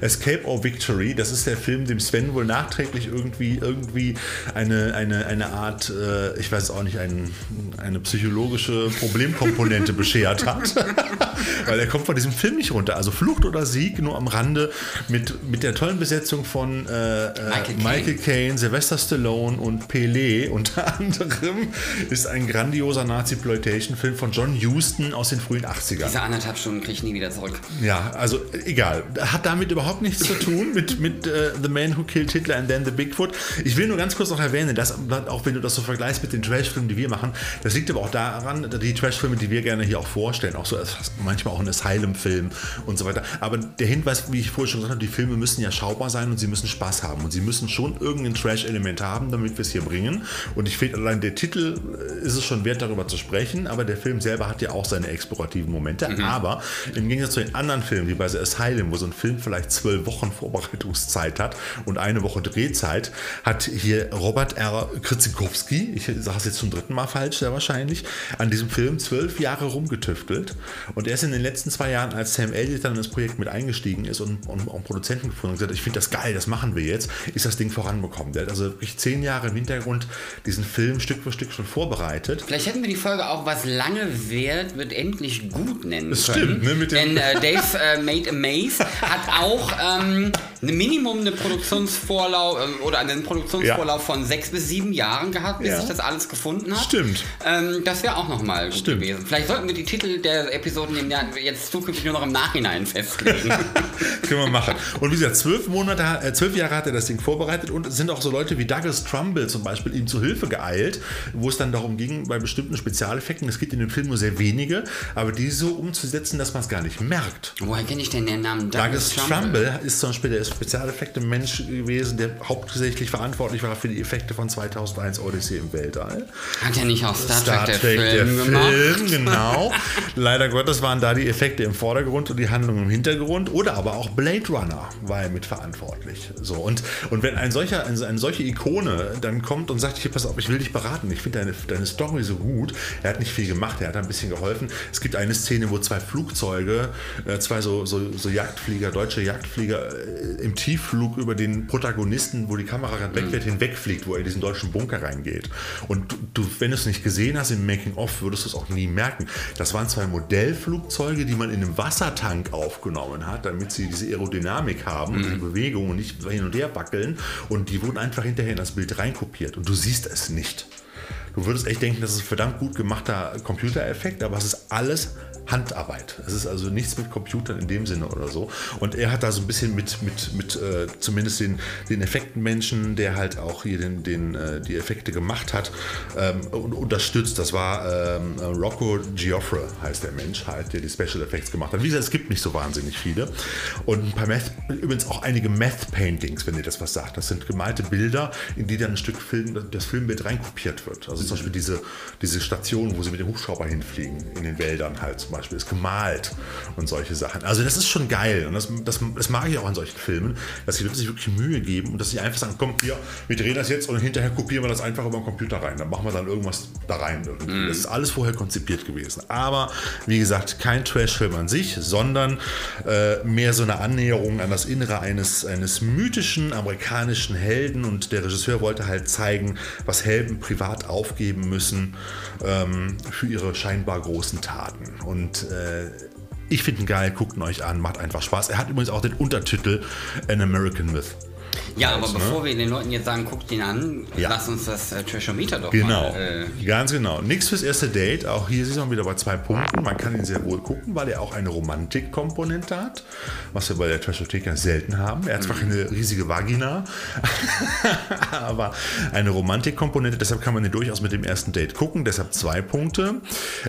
S1: Escape or Victory. Das ist der Film, dem Sven wohl nachträglich irgendwie, irgendwie eine, eine, eine Art, äh, ich weiß auch nicht, ein, eine psychologische Problemkomponente beschert hat. Weil er kommt von diesem Film nicht runter. Also Flucht oder Sieg, nur am Rande mit, mit der tollen Besetzung von äh, äh, Michael Caine, Sylvester Stallone und Pelé unter anderem ist ein grandioser Nazi-Ploitation-Film von John Houston aus den frühen 80ern.
S2: Diese anderthalb Stunden kriege ich nie wieder zurück.
S1: Ja, also egal. Hat damit überhaupt nichts zu tun mit, mit uh, The Man Who Killed Hitler and Then the Bigfoot. Ich will nur ganz kurz noch erwähnen, dass auch wenn du das so vergleichst mit den Trash-Filmen, die wir machen, das liegt aber auch daran, die Trash-Filme, die wir gerne hier auch vorstellen, auch so manchmal auch ein Asylum-Film und so weiter. Aber der Hinweis, wie ich vorher schon gesagt habe, die Filme müssen ja schaubar sein und sie müssen Spaß haben und sie müssen schon irgendein Trash-Element haben, damit wir es hier bringen. Und ich finde, allein der Titel äh, ist es schon wert, darüber zu sprechen, aber der Film selber hat ja auch seine explorativen Momente. Mhm. Aber im Gegensatz zu den anderen Filmen, wie bei The Asylum, wo so ein Film vielleicht zwölf Wochen Vorbereitungszeit hat und eine Woche Drehzeit, hat hier Robert R. Kritzikowski, ich sage es jetzt zum dritten Mal falsch, sehr wahrscheinlich, an diesem Film zwölf Jahre rumgetüftelt. Und er ist in den letzten zwei Jahren, als Sam Elliott dann in das Projekt mit eingestiegen ist und, und, und Produzenten gefunden und gesagt, ich finde das geil, das machen wir jetzt, ist das Ding voranbekommen. Der hat also wirklich zehn Jahre im Hintergrund diesen Film Stück für Stück schon vorbereitet.
S2: Vielleicht hätten wir die Folge auch was lange wert wird endlich gut nennen
S1: das
S2: können.
S1: Stimmt, ne,
S2: mit dem Denn äh, Dave äh, Made a Maze hat auch ähm, ein Minimum eine Produktionsvorlauf äh, oder einen Produktionsvorlauf ja. von sechs bis sieben Jahren gehabt, bis ja. sich das alles gefunden hat.
S1: Stimmt.
S2: Ähm, das wäre auch nochmal gut Stimmt. gewesen. Vielleicht sollten wir die Titel der Episoden im Jahr jetzt zukünftig nur noch im Nachhinein festlegen.
S1: Können wir machen. Und wie gesagt, zwölf Monate, äh, zwölf Jahre hat er das Ding vorbereitet und es sind auch so Leute wie Douglas Trumbull zum Beispiel ihm zu Hilfe geeilt, wo es dann darum ging, bei bestimmten Spezialeffekten, es geht in dem Film nur sehr wenige, aber die so umzusetzen, dass man es gar nicht merkt.
S2: Woher kenne ich denn den Namen
S1: Douglas, Douglas Trumbull? Trumbull ist zum Beispiel der Spezialeffekte-Mensch gewesen, der hauptsächlich verantwortlich war für die Effekte von 2001 Odyssey im Weltall.
S2: Hat er nicht auch Star, Star Trek, Trek, der Film, der gemacht? Film
S1: genau. Leider Gottes waren da die Effekte im Vordergrund und die Handlung im Hintergrund. Oder aber auch Blade Runner war er mitverantwortlich. So, und, und wenn ein solcher, eine, eine solche Ikone dann kommt und sagt, hier, pass auf, ich will dich beraten, ich finde deine, deine Story so gut, er hat nicht viel gemacht, er hat ein bisschen geholfen. Es gibt eine Szene, wo zwei Flugzeuge, äh, zwei so, so, so Jagdflieger, deutsche Jagdflieger äh, im Tiefflug über den Protagonisten, wo die Kamera gerade weg wird, mhm. hinwegfliegt, wo er in diesen deutschen Bunker reingeht. Und du, wenn du es nicht gesehen hast im Making-of, würdest du es auch nie merken. Das waren zwei Modellflugzeuge, die man in einem Wassertank aufgenommen hat, damit sie diese Aerodynamik haben mhm. und die Bewegung und nicht hin und her wackeln. Und die wurden einfach hinterher in das Bild reinkopiert. Und du siehst es nicht. Du würdest echt denken, das ist ein verdammt gut gemachter Computereffekt, aber es ist alles Handarbeit. Es ist also nichts mit Computern in dem Sinne oder so. Und er hat da so ein bisschen mit, mit, mit äh, zumindest den, den Effektenmenschen, der halt auch hier den, den, äh, die Effekte gemacht hat, ähm, unterstützt. Das war ähm, Rocco Giofre, heißt der Mensch, halt, der die Special Effects gemacht hat. Wie gesagt, es gibt nicht so wahnsinnig viele. Und ein paar Meth, übrigens auch einige Meth-Paintings, wenn ihr das was sagt. Das sind gemalte Bilder, in die dann ein Stück Film, das Filmbild reinkopiert wird. Also zum Beispiel diese, diese Station, wo sie mit dem Hubschrauber hinfliegen, in den Wäldern halt zum Beispiel. Ist gemalt und solche Sachen. Also das ist schon geil und das, das, das mag ich auch an solchen Filmen, dass die Leute sich wirklich Mühe geben und dass sie einfach sagen, komm, hier, wir drehen das jetzt und hinterher kopieren wir das einfach über den Computer rein. Dann machen wir dann irgendwas da rein. Mm. Das ist alles vorher konzipiert gewesen. Aber wie gesagt, kein Trash-Film an sich, sondern äh, mehr so eine Annäherung an das Innere eines, eines mythischen amerikanischen Helden und der Regisseur wollte halt zeigen, was Helden privat aufgeben müssen ähm, für ihre scheinbar großen Taten. Und und äh, ich finde ihn geil, guckt ihn euch an, macht einfach Spaß. Er hat übrigens auch den Untertitel An American Myth.
S2: Ja, aber ne? bevor wir den Leuten jetzt sagen, guckt ihn an, ja. lass uns das äh, Trashometer doch
S1: genau.
S2: mal.
S1: Äh Ganz genau. Nichts fürs erste Date. Auch hier ist man wieder bei zwei Punkten. Man kann ihn sehr wohl gucken, weil er auch eine Romantikkomponente hat, was wir bei der Trashotheka selten haben. Er hat zwar mhm. eine riesige Vagina, aber eine Romantikkomponente. Deshalb kann man ihn durchaus mit dem ersten Date gucken. Deshalb zwei Punkte.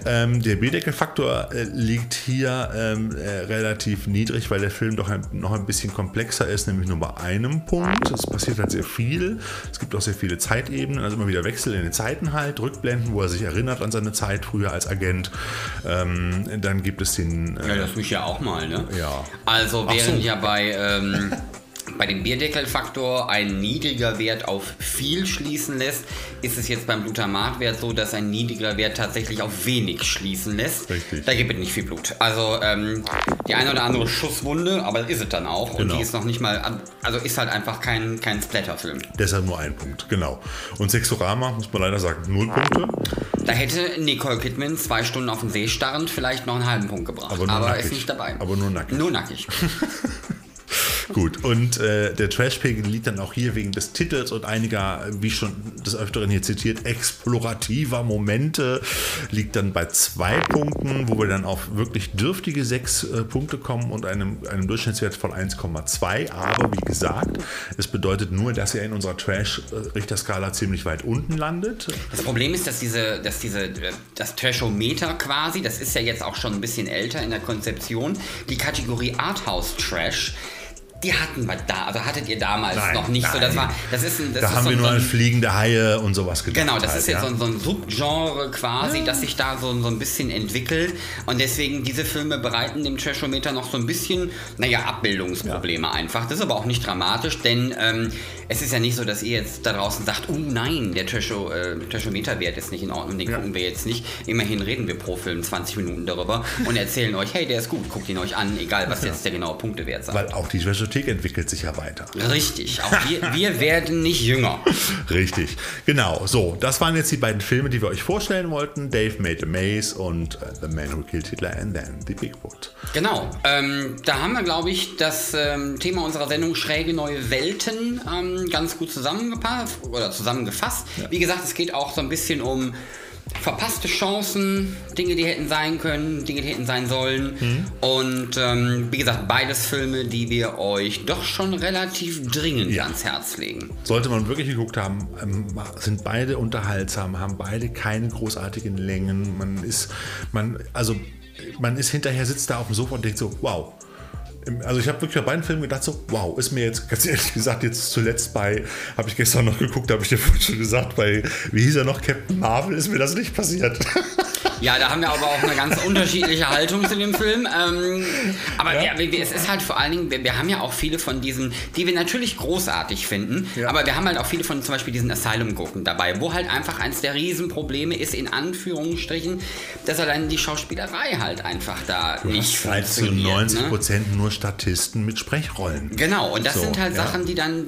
S1: Ähm, der Bierdeckelfaktor äh, liegt hier ähm, äh, relativ niedrig, weil der Film doch ein, noch ein bisschen komplexer ist, nämlich nur bei einem Punkt. Es passiert halt sehr viel. Es gibt auch sehr viele Zeitebenen, also immer wieder Wechsel in den Zeiten halt, Rückblenden, wo er sich erinnert an seine Zeit früher als Agent. Ähm, dann gibt es den.
S2: Äh, ja, das tue ich ja auch mal, ne?
S1: Ja.
S2: Also während so. ja bei. Ähm, bei dem Bierdeckelfaktor ein niedriger Wert auf viel schließen lässt, ist es jetzt beim Glutamatwert so, dass ein niedriger Wert tatsächlich auf wenig schließen lässt.
S1: Richtig.
S2: Da gibt es nicht viel Blut. Also ähm, die eine oder andere Schusswunde, aber ist es dann auch. Genau. Und die ist noch nicht mal, also ist halt einfach kein, kein Splatterfilm.
S1: Deshalb nur ein Punkt, genau. Und Sexorama, muss man leider sagen, null Punkte.
S2: Da hätte Nicole Kidman zwei Stunden auf dem See starrend vielleicht noch einen halben Punkt gebracht. Aber, aber ist nicht dabei.
S1: Aber nur nackig.
S2: Nur nackig.
S1: Gut, und äh, der Trashpegel liegt dann auch hier wegen des Titels und einiger, wie schon des Öfteren hier zitiert, explorativer Momente, liegt dann bei zwei Punkten, wo wir dann auf wirklich dürftige sechs äh, Punkte kommen und einem, einem Durchschnittswert von 1,2. Aber wie gesagt, es bedeutet nur, dass er in unserer Trash-Richterskala ziemlich weit unten landet.
S2: Das Problem ist, dass diese, dass diese, das Trashometer quasi, das ist ja jetzt auch schon ein bisschen älter in der Konzeption, die Kategorie Arthouse Trash die hatten wir da, also hattet ihr damals nein, noch nicht nein. so. Das war, das ist ein, das
S1: da
S2: ist
S1: haben
S2: so
S1: wir nur an fliegende Haie und sowas
S2: gedacht. Genau, das halt, ist jetzt ja? so, ein Subgenre quasi, ja. das sich da so, so ein bisschen entwickelt. Und deswegen, diese Filme bereiten dem Trashometer noch so ein bisschen, naja, Abbildungsprobleme ja. einfach. Das ist aber auch nicht dramatisch, denn ähm, es ist ja nicht so, dass ihr jetzt da draußen sagt, oh nein, der Trasho, äh, Trashometer-Wert ist nicht in Ordnung, den gucken wir jetzt nicht. Immerhin reden wir pro Film 20 Minuten darüber und erzählen euch, hey, der ist gut, guckt ihn euch an, egal was jetzt der genaue Punktewert sagt.
S1: Weil auch die Trasho Bibliothek entwickelt sich ja weiter.
S2: Richtig, auch wir, wir werden nicht jünger.
S1: Richtig, genau. So, das waren jetzt die beiden Filme, die wir euch vorstellen wollten. Dave Made a Maze und uh, The Man Who Killed Hitler and Then The Bigfoot.
S2: Genau, ähm, da haben wir, glaube ich, das ähm, Thema unserer Sendung Schräge neue Welten ähm, ganz gut zusammengepasst oder zusammengefasst. Ja. Wie gesagt, es geht auch so ein bisschen um verpasste Chancen, Dinge, die hätten sein können, Dinge, die hätten sein sollen. Mhm. Und ähm, wie gesagt, beides Filme, die wir euch doch schon relativ dringend ja. ans Herz legen.
S1: Sollte man wirklich geguckt haben, ähm, sind beide unterhaltsam, haben beide keine großartigen Längen. Man ist, man, also man ist hinterher, sitzt da auf dem Sofa und denkt so, wow, also ich habe wirklich bei beiden Filmen gedacht, so, wow, ist mir jetzt ganz ehrlich gesagt, jetzt zuletzt bei, habe ich gestern noch geguckt, habe ich dir vorhin schon gesagt, bei, wie hieß er noch, Captain Marvel, ist mir das nicht passiert.
S2: Ja, da haben wir aber auch eine ganz unterschiedliche Haltung zu dem Film. Ähm, aber ja. wir, es ist halt vor allen Dingen, wir, wir, haben ja auch viele von diesen, die wir natürlich großartig finden, ja. aber wir haben halt auch viele von zum Beispiel diesen Asylum-Gurken dabei, wo halt einfach eins der Riesenprobleme ist, in Anführungsstrichen, dass allein die Schauspielerei halt einfach da du nicht hast halt zu 90
S1: ne? Prozent ne? nur Statisten mit Sprechrollen.
S2: Genau, und das so, sind halt ja. Sachen, die dann,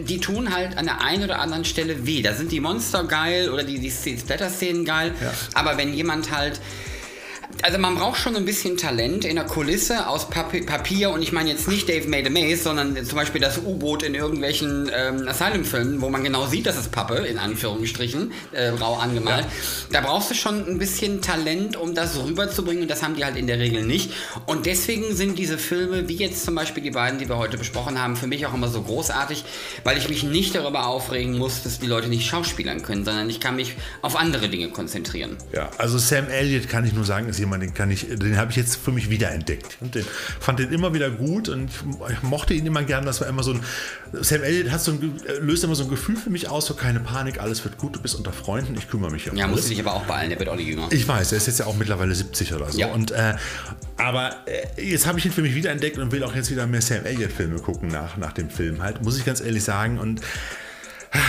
S2: die tun halt an der einen oder anderen Stelle weh. Da sind die Monster geil oder die, die Splatter-Szenen geil, aber wenn jemand halt also man braucht schon ein bisschen Talent in der Kulisse aus Papi Papier und ich meine jetzt nicht Dave Made a Maze, sondern zum Beispiel das U-Boot in irgendwelchen ähm, Asylum-Filmen, wo man genau sieht, dass es Pappe, in Anführungsstrichen, äh, rau angemalt. Ja. Da brauchst du schon ein bisschen Talent, um das rüberzubringen und das haben die halt in der Regel nicht. Und deswegen sind diese Filme, wie jetzt zum Beispiel die beiden, die wir heute besprochen haben, für mich auch immer so großartig, weil ich mich nicht darüber aufregen muss, dass die Leute nicht schauspielern können, sondern ich kann mich auf andere Dinge konzentrieren.
S1: Ja, also Sam Elliott kann ich nur sagen, ist jemand, den kann ich, den habe ich jetzt für mich wiederentdeckt. Und den fand den immer wieder gut und ich mochte ihn immer gern. Das war immer so ein. Sam Elliott hat so ein, löst immer so ein Gefühl für mich aus, so keine Panik, alles wird gut, du bist unter Freunden, ich kümmere mich
S2: um Ja, muss sich aber auch beeilen, der wird auch nicht jünger.
S1: Ich weiß, er ist jetzt ja auch mittlerweile 70 oder so. Ja. Und, äh, aber äh, jetzt habe ich ihn für mich wiederentdeckt und will auch jetzt wieder mehr Sam Elliott-Filme gucken nach, nach dem Film halt, muss ich ganz ehrlich sagen. Und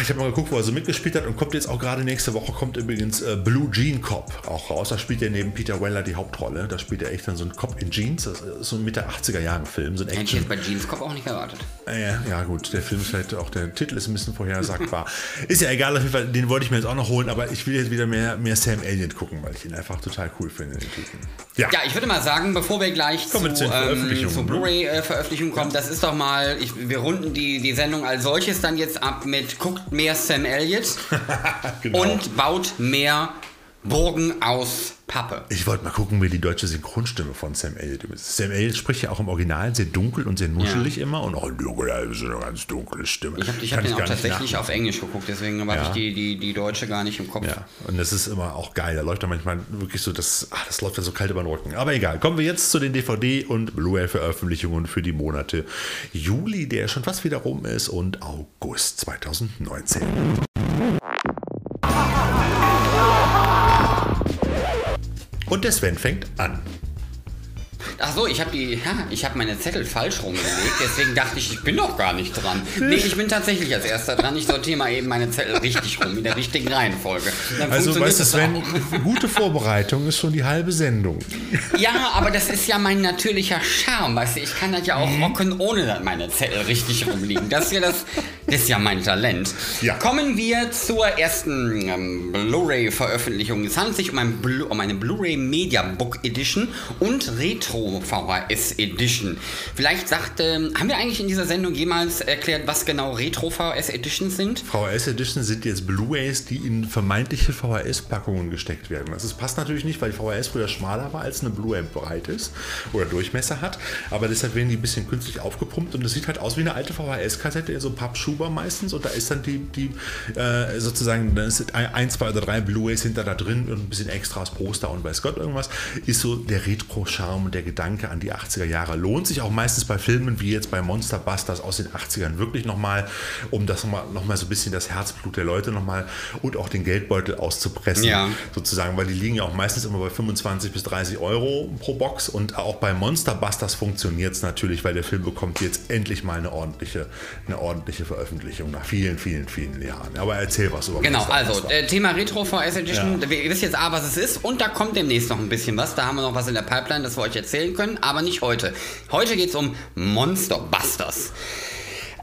S1: ich habe mal geguckt, wo er so mitgespielt hat und kommt jetzt auch gerade nächste Woche kommt übrigens äh, Blue Jean Cop auch raus. Da spielt er neben Peter Weller die Hauptrolle. Da spielt er echt dann so ein Cop in Jeans. Das ist so ein Mitte 80er Jahren Film. So ein
S2: Hätte ich jetzt bei Jeans Cop auch nicht erwartet.
S1: Ja, ja, gut, der Film ist vielleicht auch, der Titel ist ein bisschen vorhersagbar. ist ja egal, auf jeden Fall, den wollte ich mir jetzt auch noch holen, aber ich will jetzt wieder mehr, mehr Sam Elliott gucken, weil ich ihn einfach total cool finde, den Typen.
S2: Ja. ja, ich würde mal sagen, bevor wir gleich
S1: Kommen zu, ähm,
S2: zu Blu-ray-Veröffentlichung kommen, ja. das ist doch mal, ich, wir runden die, die Sendung als solches dann jetzt ab mit guckt mehr Sam Elliott genau. und baut mehr Burgen aus Pappe.
S1: Ich wollte mal gucken, wie die deutsche Synchronstimme von Sam Elliott ist. Sam Elliott spricht ja auch im Original sehr dunkel und sehr nuschelig ja. immer und auch dunkel, ist eine ganz dunkle Stimme.
S2: Ich habe hab den auch tatsächlich auf Englisch geguckt, deswegen habe ja. ich die, die, die deutsche gar nicht im Kopf.
S1: Ja, und das ist immer auch geil. Da läuft da manchmal wirklich so, das, ach, das läuft dann so kalt über den Rücken. Aber egal, kommen wir jetzt zu den DVD- und Blu-ray-Veröffentlichungen für die Monate Juli, der schon fast wieder rum ist, und August 2019. Und der Sven fängt an.
S2: Ach so, ich habe die, ja, ich habe meine Zettel falsch rumgelegt, deswegen dachte ich, ich bin doch gar nicht dran. Nee, ich bin tatsächlich als erster dran. Ich sortiere mal eben meine Zettel richtig rum, in der richtigen Reihenfolge.
S1: Dann also, weißt du, Sven, gute Vorbereitung ist schon die halbe Sendung.
S2: Ja, aber das ist ja mein natürlicher Charme, weißt du, ich kann das ja auch mhm. rocken, ohne dass meine Zettel richtig rumliegen. Das ist ja das, das ist ja mein Talent. Ja. Kommen wir zur ersten ähm, Blu-ray-Veröffentlichung. Es handelt sich um, ein Blu um eine Blu-ray Media Book Edition und Retro VHS Edition. Vielleicht sagt, ähm, haben wir eigentlich in dieser Sendung jemals erklärt, was genau Retro VHS Editions sind?
S1: VHS Editions sind jetzt Blu-rays, die in vermeintliche VHS-Packungen gesteckt werden. Das ist, passt natürlich nicht, weil die VHS früher schmaler war, als eine Blu-ray breit ist oder Durchmesser hat. Aber deshalb werden die ein bisschen künstlich aufgepumpt und es sieht halt aus wie eine alte VHS-Kassette, so Pappschuber meistens. Und da ist dann die, die äh, sozusagen, dann ist ein, zwei oder drei Blu-rays hinter da drin und ein bisschen Extras, Poster und weiß Gott irgendwas. Ist so der Retro-Charme der Gedanke Gedanke an die 80er Jahre. Lohnt sich auch meistens bei Filmen wie jetzt bei Monster Busters aus den 80ern wirklich nochmal, um das nochmal noch mal so ein bisschen das Herzblut der Leute nochmal und auch den Geldbeutel auszupressen, ja. sozusagen, weil die liegen ja auch meistens immer bei 25 bis 30 Euro pro Box und auch bei Monster Busters funktioniert es natürlich, weil der Film bekommt jetzt endlich mal eine ordentliche, eine ordentliche Veröffentlichung nach vielen, vielen, vielen Jahren. Aber erzähl was über
S2: Genau, Monster also äh, Thema Retro VS Edition, ja. ihr wisst jetzt A, was es ist und da kommt demnächst noch ein bisschen was. Da haben wir noch was in der Pipeline, das wir euch erzählen erzählen können, aber nicht heute. Heute geht es um Monster Busters.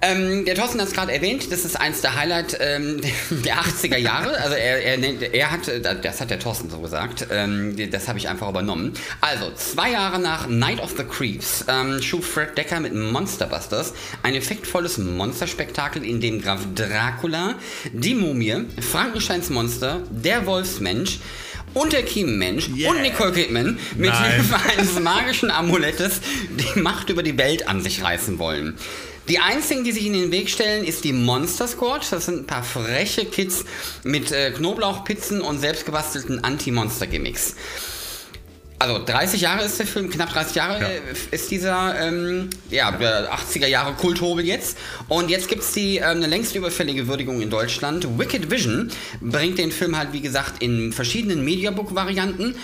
S2: Ähm, der Thorsten hat es gerade erwähnt, das ist eins der Highlight ähm, der 80er Jahre. Also er, er, er hat, das hat der Thorsten so gesagt, ähm, das habe ich einfach übernommen. Also, zwei Jahre nach Night of the Creeps ähm, schuf Fred Decker mit Monsterbusters ein effektvolles Monsterspektakel, in dem Graf Dracula, die Mumie, Frankensteins Monster, der Wolfsmensch, und der Kiemenmensch yeah. und Nicole Kidman mit Hilfe eines magischen Amulettes die Macht über die Welt an sich reißen wollen. Die einzigen, die sich in den Weg stellen, ist die Monster Squad. Das sind ein paar freche Kids mit äh, Knoblauchpizzen und selbstgebastelten Anti-Monster-Gimmicks. Also 30 Jahre ist der Film, knapp 30 Jahre ja. ist dieser ähm, ja, 80er Jahre Kulthobel jetzt. Und jetzt gibt es die ähm, eine längst überfällige Würdigung in Deutschland. Wicked Vision bringt den Film halt, wie gesagt, in verschiedenen Mediabook-Varianten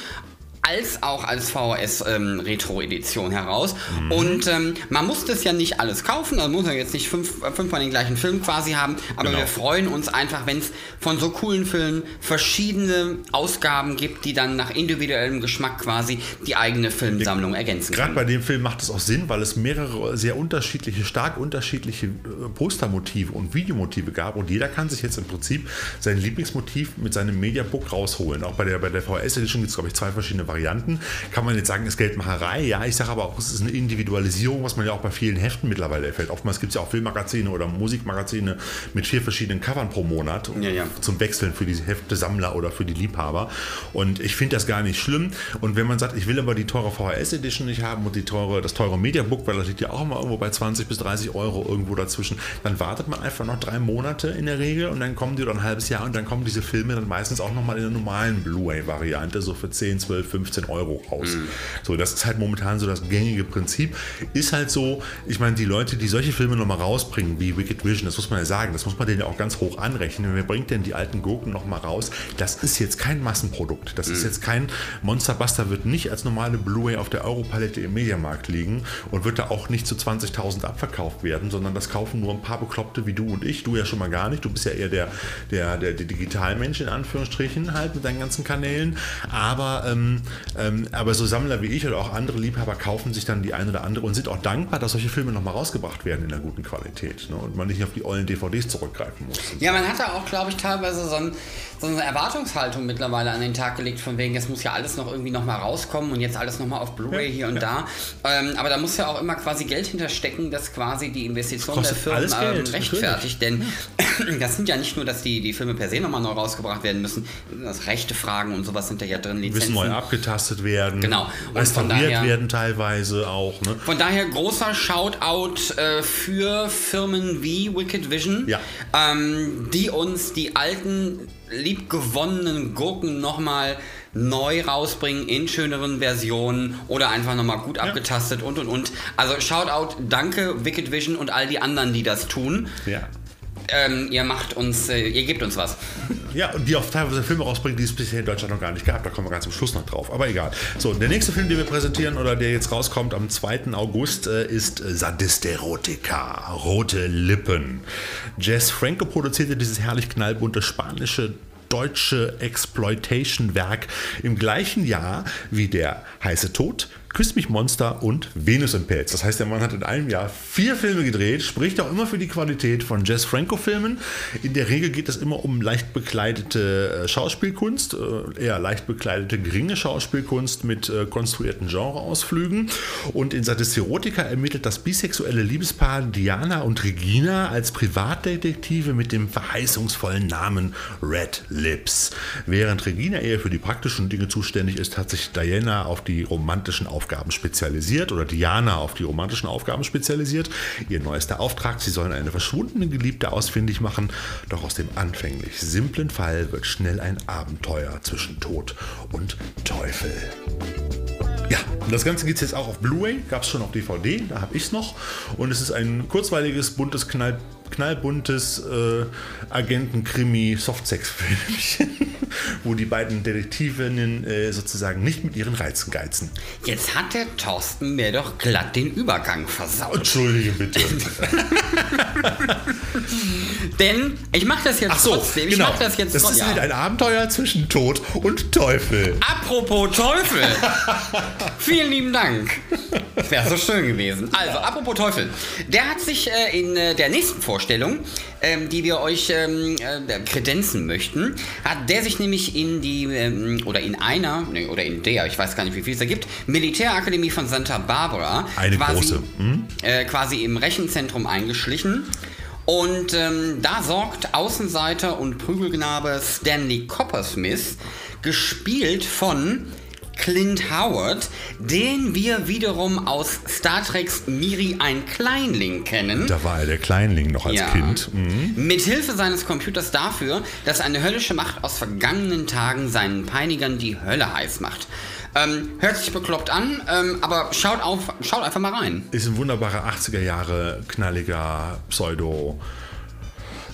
S2: als auch als VHS-Retro-Edition ähm, heraus. Mhm. Und ähm, man muss das ja nicht alles kaufen, also muss man jetzt nicht fünf, äh, fünfmal den gleichen Film quasi haben, aber genau. wir freuen uns einfach, wenn es von so coolen Filmen verschiedene Ausgaben gibt, die dann nach individuellem Geschmack quasi die eigene Filmsammlung ja, ergänzen
S1: Gerade bei dem Film macht es auch Sinn, weil es mehrere sehr unterschiedliche, stark unterschiedliche äh, Postermotive und Videomotive gab und jeder kann sich jetzt im Prinzip sein Lieblingsmotiv mit seinem Mediabook rausholen. Auch bei der, bei der VHS-Edition gibt es, glaube ich, zwei verschiedene Varianten. Varianten. Kann man jetzt sagen, ist Geldmacherei? Ja, ich sage aber auch, es ist eine Individualisierung, was man ja auch bei vielen Heften mittlerweile erfällt. Oftmals gibt es ja auch Filmmagazine oder Musikmagazine mit vier verschiedenen Covern pro Monat
S2: Ja, ja.
S1: zum Wechseln für die Heftesammler oder für die Liebhaber. Und ich finde das gar nicht schlimm. Und wenn man sagt, ich will aber die teure VHS Edition nicht haben und die teure, das teure Mediabook, weil das liegt ja auch immer irgendwo bei 20 bis 30 Euro irgendwo dazwischen, dann wartet man einfach noch drei Monate in der Regel und dann kommen die oder ein halbes Jahr und dann kommen diese Filme dann meistens auch nochmal in der normalen Blu-ray-Variante, so für 10, 12, 15 Euro raus. So, das ist halt momentan so das gängige Prinzip. Ist halt so, ich meine, die Leute, die solche Filme nochmal rausbringen, wie Wicked Vision, das muss man ja sagen, das muss man denen ja auch ganz hoch anrechnen. Wer bringt denn die alten Gurken nochmal raus? Das ist jetzt kein Massenprodukt. Das ist jetzt kein Monsterbuster, wird nicht als normale Blu-ray auf der Europalette im Mediamarkt liegen und wird da auch nicht zu 20.000 abverkauft werden, sondern das kaufen nur ein paar Bekloppte wie du und ich. Du ja schon mal gar nicht. Du bist ja eher der, der, der, der Digitalmensch in Anführungsstrichen halt mit deinen ganzen Kanälen. Aber, ähm, ähm, aber so Sammler wie ich oder auch andere Liebhaber kaufen sich dann die eine oder andere und sind auch dankbar, dass solche Filme nochmal rausgebracht werden in einer guten Qualität ne? und man nicht auf die ollen DVDs zurückgreifen muss.
S2: Ja, man hat da auch, glaube ich, teilweise so, ein, so eine Erwartungshaltung mittlerweile an den Tag gelegt, von wegen, es muss ja alles noch irgendwie nochmal rauskommen und jetzt alles nochmal auf Blu-ray
S1: Ja,
S2: hier und
S1: ja.
S2: da. Ähm, aber da muss ja auch immer quasi Geld hinterstecken, dass quasi die Investition der Firmen ähm, rechtfertigt. Denn das sind ja nicht nur, dass die, die Filme per se nochmal neu rausgebracht werden müssen, das rechte Fragen und sowas sind da ja drin,
S1: Müssen
S2: Lizenzen.
S1: neu abgetastet werden,
S2: Genau. Und
S1: restauriert
S2: daher-
S1: werden teilweise auch. Ne?
S2: Von daher großer Shoutout äh, für Firmen wie Wicked Vision,
S1: Ja.
S2: ähm, die uns die alten, liebgewonnenen Gurken nochmal neu rausbringen in schöneren Versionen oder einfach nochmal gut abgetastet und und und. Also Shoutout, danke Wicked Vision und all die anderen, die das tun.
S1: Ja.
S2: Ähm, ihr macht uns, äh, ihr gebt uns was.
S1: Ja, und die auch teilweise Filme rausbringen, die es bisher in Deutschland noch gar nicht gab. Da kommen wir ganz zum Schluss noch drauf. Aber egal. So, der nächste Film, den wir präsentieren oder der jetzt rauskommt am 2. August, äh, ist äh, Sadist Erotica. Rote Lippen. Jess Franco produzierte dieses herrlich knallbunte spanische deutsche Exploitation-Werk im gleichen Jahr wie der heiße Tod, Küss mich Monster und Venus im Pelz. Das heißt, der Mann hat in einem Jahr vier Filme gedreht, spricht auch immer für die Qualität von Jess Franco-Filmen. In der Regel geht es immer um leicht bekleidete äh, Schauspielkunst, äh, eher leicht bekleidete geringe Schauspielkunst mit äh, konstruierten Genreausflügen. Und in Sadist Erotica ermittelt das bisexuelle Liebespaar Diana und Regina als Privatdetektive mit dem verheißungsvollen Namen Red Lips. Während Regina eher für die praktischen Dinge zuständig ist, hat sich Diana auf die romantischen Aufgaben spezialisiert oder Diana auf die romantischen Aufgaben spezialisiert. Ihr neuester Auftrag, sie sollen eine verschwundene Geliebte ausfindig machen, doch aus dem anfänglich simplen Fall wird schnell ein Abenteuer zwischen Tod und Teufel. Ja, und das Ganze gibt es jetzt auch auf Blu-ray, gab es schon auf DVD, da habe ich es noch. Und es ist ein kurzweiliges, buntes, knall, knallbuntes äh, Agenten-Krimi-Softsex-Filmchen, wo die beiden Detektivinnen äh, sozusagen nicht mit ihren Reizen geizen.
S2: Jetzt hat der Thorsten mir doch glatt den Übergang versaut.
S1: Entschuldige bitte.
S2: Denn ich mache das jetzt
S1: Ach so,
S2: trotzdem. Ich
S1: genau.
S2: mache das jetzt
S1: das ist
S2: trotzdem.
S1: halt ein Abenteuer zwischen Tod und Teufel.
S2: Apropos Teufel. Vielen lieben Dank. Wäre so schön gewesen. Also, apropos Teufel. Der hat sich äh, in äh, der nächsten Vorstellung, ähm, die wir euch ähm, äh, kredenzen möchten, hat der sich nämlich in die, ähm, oder in einer, nee, oder in der, ich weiß gar nicht, wie viel es da gibt, Militärakademie von Santa Barbara.
S1: Eine große. Hm?
S2: Äh, quasi im Rechenzentrum eingeschlichen. Und ähm, da sorgt Außenseiter und Prügelknabe Stanley Coppersmith, gespielt von Clint Howard, den wir wiederum aus Star Treks Miri ein Kleinling kennen.
S1: Da war er der Kleinling noch als
S2: Ja.
S1: Kind. Mhm.
S2: Mithilfe seines Computers dafür, dass eine höllische Macht aus vergangenen Tagen seinen Peinigern die Hölle heiß macht. Ähm, hört sich bekloppt an, ähm, aber schaut, auf, schaut einfach mal rein.
S1: Ist ein wunderbarer 80er Jahre knalliger Pseudo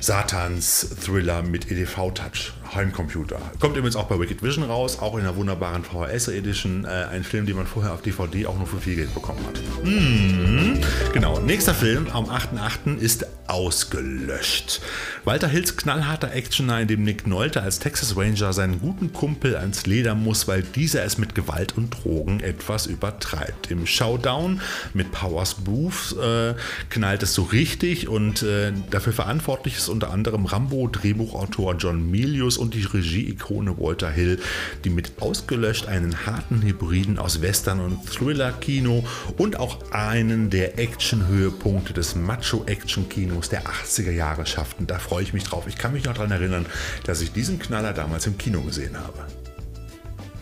S1: Satans Thriller mit EDV-Touch, Heimcomputer. Kommt übrigens auch bei Wicked Vision raus, auch in einer wunderbaren VHS-Edition. Äh, ein Film, den man vorher auf DVD auch nur für viel Geld bekommen hat. Mhm. Genau, nächster Film am 8.8. ist Ausgelöscht. Walter Hills knallharter Actioner, in dem Nick Nolte als Texas Ranger seinen guten Kumpel ans Leder muss, weil dieser es mit Gewalt und Drogen etwas übertreibt. Im Showdown mit Powers Booth äh, knallt es so richtig und äh, dafür verantwortlich ist unter anderem Rambo, Drehbuchautor John Milius und die Regie-Ikone Walter Hill, die mit ausgelöscht einen harten Hybriden aus Western und Thriller-Kino und auch einen der Action-Höhepunkte des Macho-Action-Kinos der 80er Jahre schafften. Da freue ich mich drauf. Ich kann mich noch daran erinnern, dass ich diesen Knaller damals im Kino gesehen habe.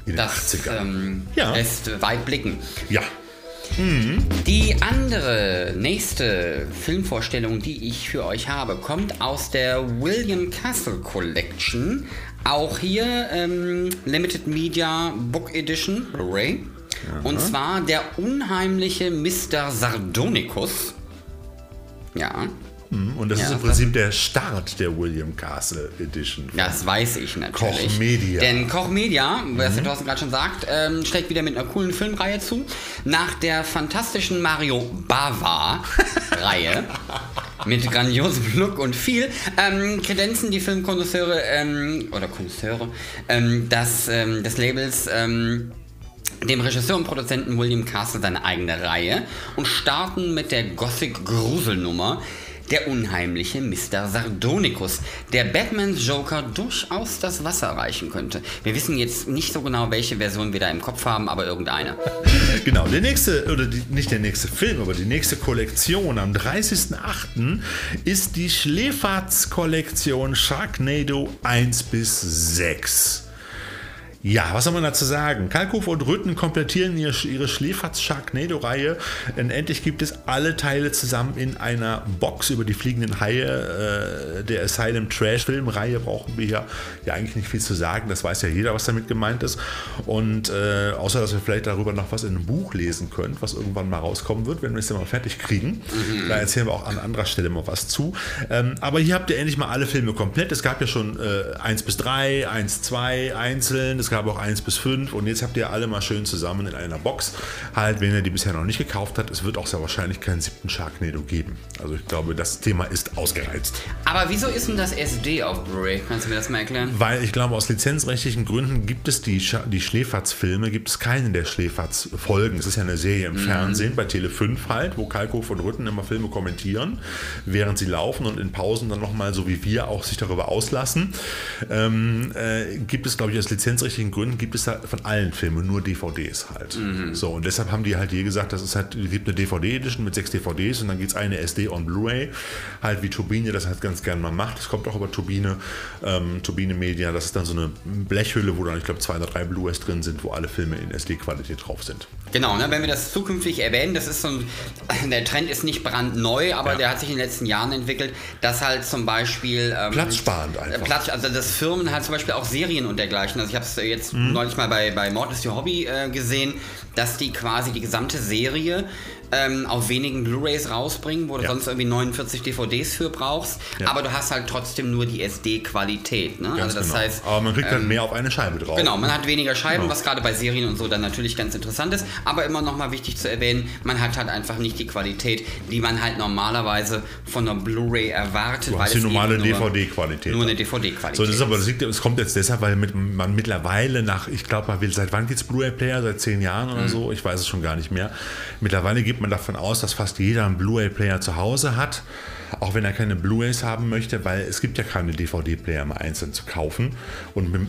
S2: In das ähm, ja. lässt weit blicken.
S1: Ja.
S2: Mhm. Die andere nächste Filmvorstellung, die ich für euch habe, kommt aus der William Castle Collection. Auch hier ähm, Limited Media Book Edition Blu-ray. Und zwar der unheimliche Mr. Sardonicus. Ja.
S1: Mhm, und das ja, ist im Prinzip der Start der William Castle Edition.
S2: Das weiß ich natürlich.
S1: Koch Media.
S2: Denn Koch Media, was der Thorsten gerade schon sagt, ähm, schlägt wieder mit einer coolen Filmreihe zu. Nach der fantastischen Mario Bava-Reihe mit grandiosem Look und viel ähm, kredenzen die Filmkonnoisseure ähm, oder Konnoisseure ähm, das, ähm, des Labels ähm, dem Regisseur und Produzenten William Castle seine eigene Reihe und starten mit der Gothic-Gruselnummer der unheimliche Mr. Sardonicus, der Batmans Joker durchaus das Wasser reichen könnte. Wir wissen jetzt nicht so genau, welche Version wir da im Kopf haben, aber irgendeine.
S1: Genau, der nächste, oder die, nicht der nächste Film, aber die nächste Kollektion am 30.08. ist die Schläferz-Kollektion Sharknado 1 bis 6. Ja, was soll man dazu sagen? Kalkofe und Rütten komplettieren ihre Schläferz Sharknado-Reihe. Endlich gibt es alle Teile zusammen in einer Box über die fliegenden Haie. Äh, der Asylum Trash Filmreihe brauchen wir hier ja eigentlich nicht viel zu sagen. Das weiß ja jeder, was damit gemeint ist. Und äh, außer, dass wir vielleicht darüber noch was in einem Buch lesen können, was irgendwann mal rauskommen wird, wenn wir es dann mal fertig kriegen. Mhm. Da erzählen wir auch an anderer Stelle mal was zu. Ähm, aber hier habt ihr endlich mal alle Filme komplett. Es gab ja schon äh, 1 bis 3, 1, 2 einzeln. Es gab auch 1 bis 5 und jetzt habt ihr alle mal schön zusammen in einer Box. Halt, wenn ihr die bisher noch nicht gekauft habt, es wird auch sehr wahrscheinlich keinen siebten Sharknado geben. Also ich glaube, das Thema ist ausgereizt.
S2: Aber wieso ist denn das SD auf Blu-ray? Kannst du mir das mal erklären?
S1: Weil ich glaube, aus lizenzrechtlichen Gründen gibt es die, die Schläferz-Filme, gibt es keinen der Schläferz-Folgen. Es ist ja eine Serie im mhm. Fernsehen, bei Tele 5 halt, wo Kalko von Rütten immer Filme kommentieren, während sie laufen und in Pausen dann nochmal, so wie wir, auch sich darüber auslassen. Ähm, äh, gibt es, glaube ich, aus lizenzrechtlichen Gründen gibt es da von allen Filmen nur DVDs halt. Mhm. So, und deshalb haben die halt hier gesagt, das ist halt, es gibt eine DVD-Edition mit sechs DVDs und dann gibt es eine SD on Blu-ray, halt wie Turbine das halt ganz gerne mal macht. Das kommt auch über Turbine, ähm, Turbine Media. Das ist dann so eine Blechhülle, wo dann, ich glaube, zwei oder drei Blu-rays drin sind, wo alle Filme in SD-Qualität drauf sind.
S2: Genau, ne, wenn wir das zukünftig erwähnen, das ist so ein, der Trend ist nicht brandneu, aber ja. der hat sich in den letzten Jahren entwickelt, dass halt zum Beispiel
S1: ähm, platzsparend einfach.
S2: Platz, also dass Firmen halt zum Beispiel auch Serien und dergleichen. Also ich habe es jetzt mhm. neulich mal bei, bei Mord ist your Hobby äh, gesehen, dass die quasi die gesamte Serie ähm, auf wenigen Blu-rays rausbringen, wo du ja. sonst irgendwie 49 DVDs für brauchst, ja. aber du hast halt trotzdem nur die SD-Qualität. Ne?
S1: Also das genau. heißt, aber man kriegt halt ähm, mehr auf eine Scheibe drauf.
S2: Genau, man hat weniger Scheiben, genau. was gerade bei Serien und so dann natürlich ganz interessant ist, aber immer noch mal wichtig zu erwähnen, man hat halt einfach nicht die Qualität, die man halt normalerweise von einer Blu-ray erwartet.
S1: Du hast die normale DVD-Qualität.
S2: Nur eine DVD-Qualität.
S1: So, das ist aber das, liegt, das kommt jetzt deshalb, weil mit, man mittlerweile nach, ich glaube, man will seit wann gibt es Blu-ray-Player? Seit zehn Jahren oder so? Ich weiß es schon gar nicht mehr. Mittlerweile gibt man davon aus, dass fast jeder einen Blu-ray-Player zu Hause hat auch wenn er keine Blu-rays haben möchte, weil es gibt ja keine DVD-Player mal einzeln zu kaufen. Und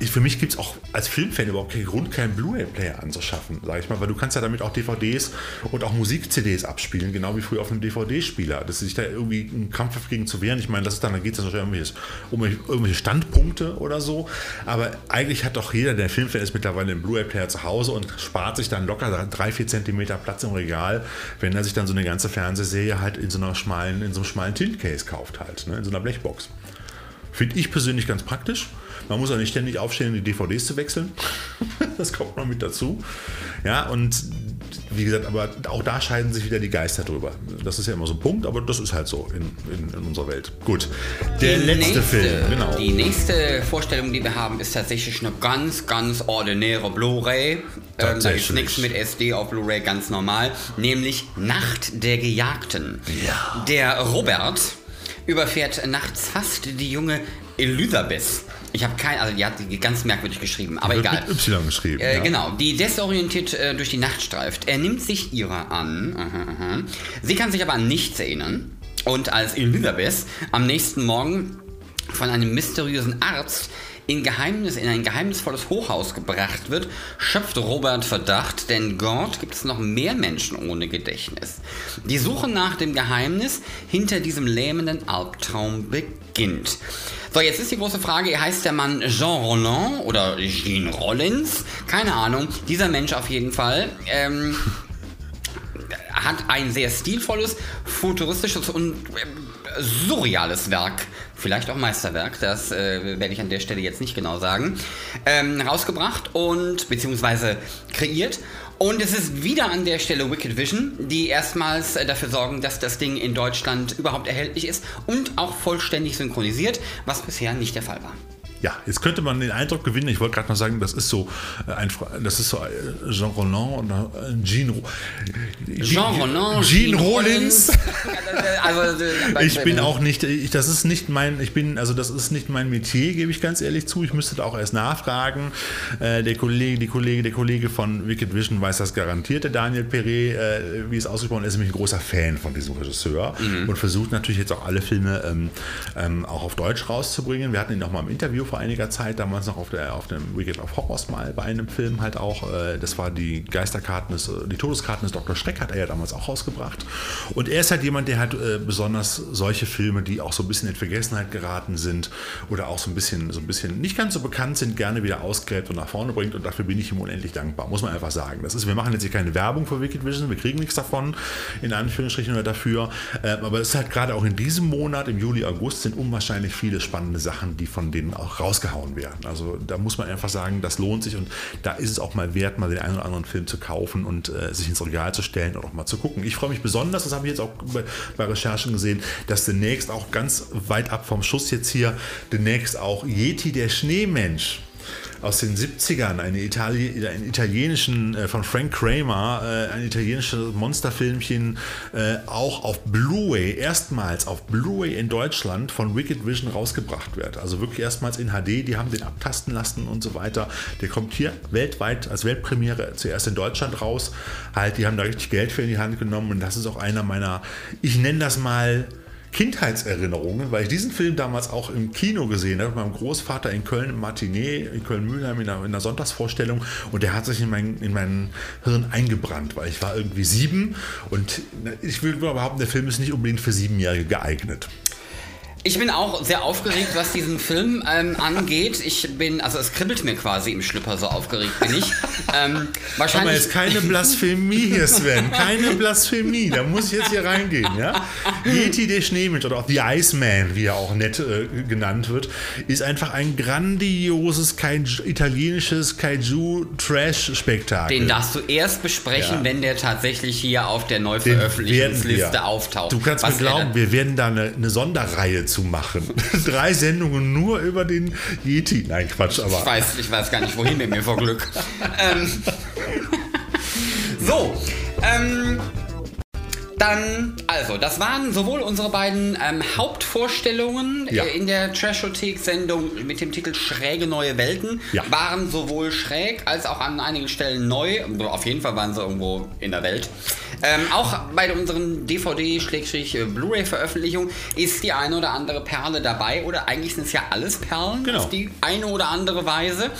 S1: für mich gibt es auch als Filmfan überhaupt keinen Grund, keinen Blu-ray-Player anzuschaffen, sage ich mal, weil du kannst ja damit auch DVDs und auch Musik-CDs abspielen, genau wie früher auf einem DVD-Spieler. Dass sich da irgendwie ein Kampf gegen zu wehren, ich meine, das ist dann, dann geht es wahrscheinlich um irgendwelche Standpunkte oder so, aber eigentlich hat doch jeder, der Filmfan ist, mittlerweile einen Blu-ray-Player zu Hause und spart sich dann locker drei, vier Zentimeter Platz im Regal, wenn er sich dann so eine ganze Fernsehserie halt in so einer schmalen, in so einem schmalen Tintcase kauft halt, ne, in so einer Blechbox. Finde ich persönlich ganz praktisch. Man muss auch nicht ständig aufstehen, die DVDs zu wechseln. das kommt noch mit dazu. Ja, und wie gesagt, aber auch da scheiden sich wieder die Geister drüber. Das ist ja immer so ein Punkt, aber das ist halt so in, in, in unserer Welt. Gut. Der die letzte nächste, Film,
S2: genau. Die nächste Vorstellung, die wir haben, ist tatsächlich eine ganz, ganz ordinäre Blu-ray. Ähm, da ist nichts mit SD auf Blu-ray, ganz normal. Nämlich Nacht der Gejagten. Ja. Der Robert überfährt nachts fast die junge Elisabeth. Ich habe kein, also die hat die ganz merkwürdig geschrieben, aber
S1: die
S2: egal.
S1: Mit Y geschrieben.
S2: Äh, ja. Genau, die desorientiert äh, durch die Nacht streift. Er nimmt sich ihrer an. Aha, aha. Sie kann sich aber an nichts erinnern. Und als Elisabeth am nächsten Morgen von einem mysteriösen Arzt in, Geheimnis, in ein geheimnisvolles Hochhaus gebracht wird, schöpft Robert Verdacht, denn dort gibt es noch mehr Menschen ohne Gedächtnis. Die Suche nach dem Geheimnis hinter diesem lähmenden Albtraum beginnt. So, jetzt ist die große Frage, heißt der Mann Jean Roland oder Jean Rollins? Keine Ahnung. Dieser Mensch auf jeden Fall. Ähm, hat ein sehr stilvolles, futuristisches und äh, surreales Werk, vielleicht auch Meisterwerk, das äh, werde ich an der Stelle jetzt nicht genau sagen, ähm, rausgebracht und beziehungsweise kreiert. Und es ist wieder an der Stelle Wicked Vision, die erstmals äh, dafür sorgen, dass das Ding in Deutschland überhaupt erhältlich ist und auch vollständig synchronisiert, was bisher nicht der Fall war.
S1: Ja, jetzt könnte man den Eindruck gewinnen, ich wollte gerade mal sagen, das ist so äh, ein das ist so äh, Jean Roland oder äh, Jean
S2: Jean Roland,
S1: Jean, Jean Rollins. also, ich bin auch nicht, ich, das ist nicht mein, ich bin, also das ist nicht mein Metier, gebe ich ganz ehrlich zu. Ich müsste da auch erst nachfragen. der Kollege, die Kollege, der Kollege von Wicked Vision weiß das garantiert, der Daniel Perret, wie es ausgesprochen ist, ist nämlich ein großer Fan von diesem Regisseur mhm. und versucht natürlich jetzt auch alle Filme ähm, ähm, auch auf Deutsch rauszubringen. Wir hatten ihn auch mal im Interview vor einiger Zeit, damals noch auf, der, auf dem Weekend of Horrors mal bei einem Film halt auch. Äh, das war die Geisterkarten, des, die Todeskarten des Dr. Schreck hat er ja damals auch rausgebracht. Und er ist halt jemand, der halt äh, besonders solche Filme, die auch so ein bisschen in Vergessenheit geraten sind oder auch so ein bisschen, so ein bisschen nicht ganz so bekannt sind, gerne wieder ausgräbt und nach vorne bringt. Und dafür bin ich ihm unendlich dankbar, muss man einfach sagen. Das ist, wir machen jetzt hier keine Werbung für Wicked Vision, wir kriegen nichts davon, in Anführungsstrichen oder dafür. Ähm, aber es ist halt gerade auch in diesem Monat, im Juli, August, sind unwahrscheinlich viele spannende Sachen, die von denen auch rausgehauen werden. Also da muss man einfach sagen, das lohnt sich und da ist es auch mal wert, mal den einen oder anderen Film zu kaufen und äh, sich ins Regal zu stellen und auch mal zu gucken. Ich freue mich besonders, das habe ich jetzt auch bei, bei Recherchen gesehen, dass demnächst auch ganz weit ab vom Schuss jetzt hier demnächst auch Yeti der Schneemensch aus den 70ern, eine Itali einen italienischen, äh, von Frank Kramer, äh, ein italienisches Monsterfilmchen, äh, auch auf Blu-ray, erstmals auf Blu-ray in Deutschland von Wicked Vision rausgebracht wird. Also wirklich erstmals in HD, die haben den abtasten lassen und so weiter. Der kommt hier weltweit als Weltpremiere zuerst in Deutschland raus. Halt, die haben da richtig Geld für in die Hand genommen und das ist auch einer meiner, ich nenne das mal, Kindheitserinnerungen, weil ich diesen Film damals auch im Kino gesehen habe, mit meinem Großvater in Köln im Matinee, in Köln-Mühlheim in, in einer, Sonntagsvorstellung und der hat sich in mein, in mein Hirn eingebrannt, weil ich war irgendwie sieben und ich will behaupten, der Film ist nicht unbedingt für Siebenjährige geeignet.
S2: Ich bin auch sehr aufgeregt, was diesen Film ähm, angeht. Ich bin, also es kribbelt mir quasi im Schlüpper, so aufgeregt bin ich. Ähm,
S1: wahrscheinlich Aber jetzt keine Blasphemie hier, Sven. Keine Blasphemie. Da muss ich jetzt hier reingehen, ja? Yeti der Schneemensch oder auch The Iceman, wie er auch nett äh, genannt wird, ist einfach ein grandioses Kaiju, italienisches Kaiju-Trash-Spektakel.
S2: Den darfst du erst besprechen, ja. wenn der tatsächlich hier auf der Neuveröffentlichungsliste auftaucht.
S1: Du kannst mir glauben, wir werden da eine, eine Sonderreihe zu machen. Drei Sendungen nur über den Yeti. Nein, Quatsch, aber.
S2: Ich weiß, ich weiß gar nicht, wohin mit mir vor Glück. ähm, so, ähm, dann, also, das waren sowohl unsere beiden ähm, Hauptvorstellungen ja. äh, in der Trashothek-Sendung mit dem Titel Schräge neue Welten. Ja. Waren sowohl schräg als auch an einigen Stellen neu. Auf jeden Fall waren sie irgendwo in der Welt. Ähm, auch bei unseren DVD-Blu-ray-Veröffentlichungen ist die eine oder andere Perle dabei. Oder eigentlich sind es ja alles Perlen genau. auf die eine oder andere Weise.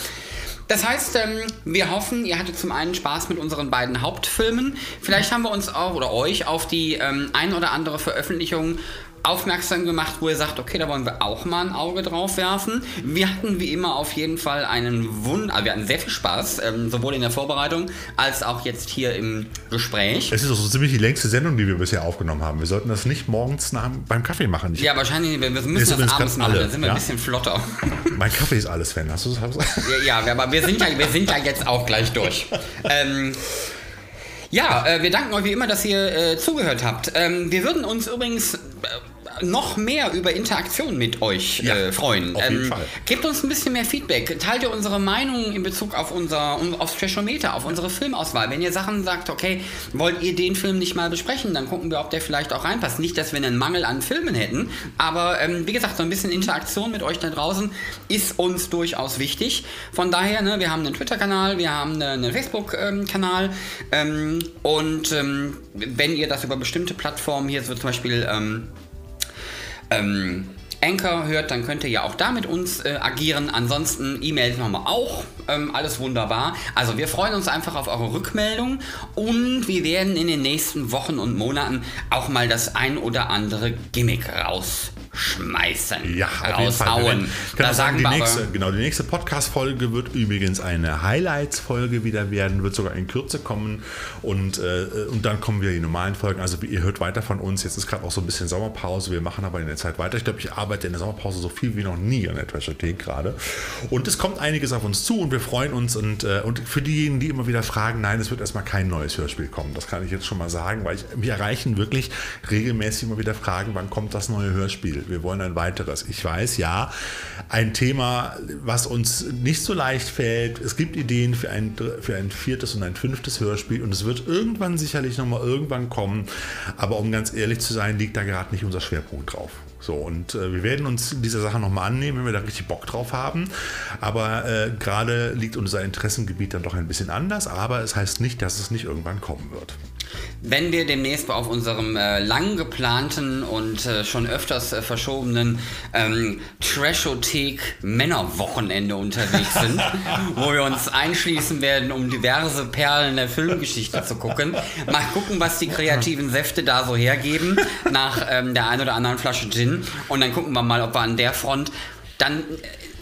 S2: Das heißt, ähm, wir hoffen, ihr hattet zum einen Spaß mit unseren beiden Hauptfilmen. Vielleicht haben wir uns auch oder euch auf die ähm, ein oder andere Veröffentlichung aufmerksam gemacht, wo ihr sagt, okay, da wollen wir auch mal ein Auge drauf werfen. Wir hatten wie immer auf jeden Fall einen Wund, also wir hatten sehr viel Spaß, ähm, sowohl in der Vorbereitung als auch jetzt hier im Gespräch.
S1: Es ist auch so ziemlich die längste Sendung, die wir bisher aufgenommen haben. Wir sollten das nicht morgens nach, beim Kaffee machen.
S2: Ich ja, wahrscheinlich, wir müssen das abends machen, alle, dann sind wir ja? ein bisschen flotter.
S1: Mein Kaffee ist alles, Fan. Hast du das?
S2: Ja, ja, aber wir sind ja, wir sind ja jetzt auch gleich durch. ähm, ja, äh, wir danken euch wie immer, dass ihr äh, zugehört habt. Ähm, wir würden uns übrigens äh, noch mehr über Interaktion mit euch ja, äh, freuen. Auf jeden ähm, Fall. Gebt uns ein bisschen mehr Feedback. Teilt ihr unsere Meinung in Bezug auf unser aufs Trashometer, auf unsere Filmauswahl. Wenn ihr Sachen sagt, okay, wollt ihr den Film nicht mal besprechen, dann gucken wir, ob der vielleicht auch reinpasst. Nicht, dass wir einen Mangel an Filmen hätten, aber ähm, wie gesagt, so ein bisschen Interaktion mit euch da draußen ist uns durchaus wichtig. Von daher, ne, wir haben einen Twitter-Kanal, wir haben einen Facebook-Kanal ähm, und ähm, wenn ihr das über bestimmte Plattformen hier, so zum Beispiel ähm, ähm, Anchor hört, dann könnt ihr ja auch da mit uns äh, agieren. Ansonsten E-Mails haben wir auch. Ähm, alles wunderbar. Also wir freuen uns einfach auf eure Rückmeldung und wir werden in den nächsten Wochen und Monaten auch mal das ein oder andere Gimmick raus schmeißen,
S1: ja,
S2: raushauen.
S1: Da sagen die nächste, genau, die nächste Podcast-Folge wird übrigens eine Highlights-Folge wieder werden, wird sogar in Kürze kommen und, äh, und dann kommen wieder die normalen Folgen. Also ihr hört weiter von uns. Jetzt ist gerade auch so ein bisschen Sommerpause. Wir machen aber in der Zeit weiter. Ich glaube, ich arbeite in der Sommerpause so viel wie noch nie an der Trashothek gerade. Und es kommt einiges auf uns zu und wir freuen uns. Und, äh, und für diejenigen, die immer wieder fragen, nein, es wird erstmal kein neues Hörspiel kommen. Das kann ich jetzt schon mal sagen, weil ich, wir erreichen wirklich regelmäßig immer wieder Fragen, wann kommt das neue Hörspiel? Wir wollen ein weiteres. Ich weiß, ja, ein Thema, was uns nicht so leicht fällt. Es gibt Ideen für ein, für ein viertes und ein fünftes Hörspiel und es wird irgendwann sicherlich nochmal irgendwann kommen. Aber um ganz ehrlich zu sein, liegt da gerade nicht unser Schwerpunkt drauf. So, und äh, wir werden uns dieser Sache nochmal annehmen, wenn wir da richtig Bock drauf haben. Aber äh, gerade liegt unser Interessengebiet dann doch ein bisschen anders. Aber es heißt nicht, dass es nicht irgendwann kommen wird.
S2: Wenn wir demnächst auf unserem äh, lang geplanten und äh, schon öfters äh, verschobenen ähm, Trashothek Männerwochenende unterwegs sind, wo wir uns einschließen werden, um diverse Perlen der Filmgeschichte zu gucken. Mal gucken, was die kreativen Säfte da so hergeben nach ähm, der ein oder anderen Flasche Gin. Und dann gucken wir mal, ob wir an der Front dann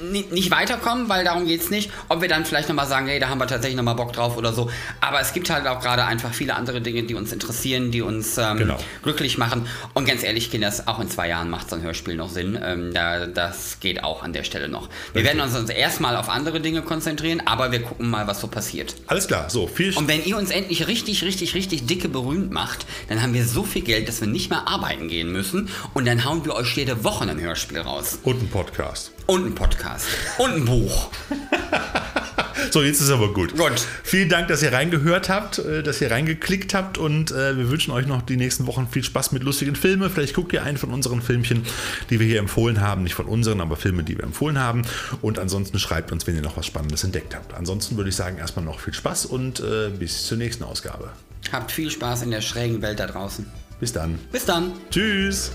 S2: nicht weiterkommen, weil darum geht es nicht. Ob wir dann vielleicht nochmal sagen, hey, da haben wir tatsächlich nochmal Bock drauf oder so. Aber es gibt halt auch gerade einfach viele andere Dinge, die uns interessieren, die uns ähm, genau. glücklich machen. Und ganz ehrlich, Kinders, auch in zwei Jahren macht so ein Hörspiel noch Sinn. Ähm, da, das geht auch an der Stelle noch. Wir okay. werden uns erstmal auf andere Dinge konzentrieren, aber wir gucken mal, was so passiert.
S1: Alles klar, so viel.
S2: Und wenn ihr uns endlich richtig, richtig, richtig dicke berühmt macht, dann haben wir so viel Geld, dass wir nicht mehr arbeiten gehen müssen. Und dann hauen wir euch jede Woche ein Hörspiel raus.
S1: Und ein Podcast.
S2: Und ein Podcast. Und ein Buch.
S1: So, jetzt ist aber gut.
S2: Gut.
S1: Vielen Dank, dass ihr reingehört habt, äh, dass ihr reingeklickt habt und äh, wir wünschen euch noch die nächsten Wochen viel Spaß mit lustigen Filmen. Vielleicht guckt ihr einen von unseren Filmchen, die wir hier empfohlen haben. Nicht von unseren, aber Filme, die wir empfohlen haben. Und ansonsten schreibt uns, wenn ihr noch was Spannendes entdeckt habt. Ansonsten würde ich sagen, erstmal noch viel Spaß und äh, bis zur nächsten Ausgabe.
S2: Habt viel Spaß in der schrägen Welt da draußen.
S1: Bis dann.
S2: Bis dann.
S1: Tschüss.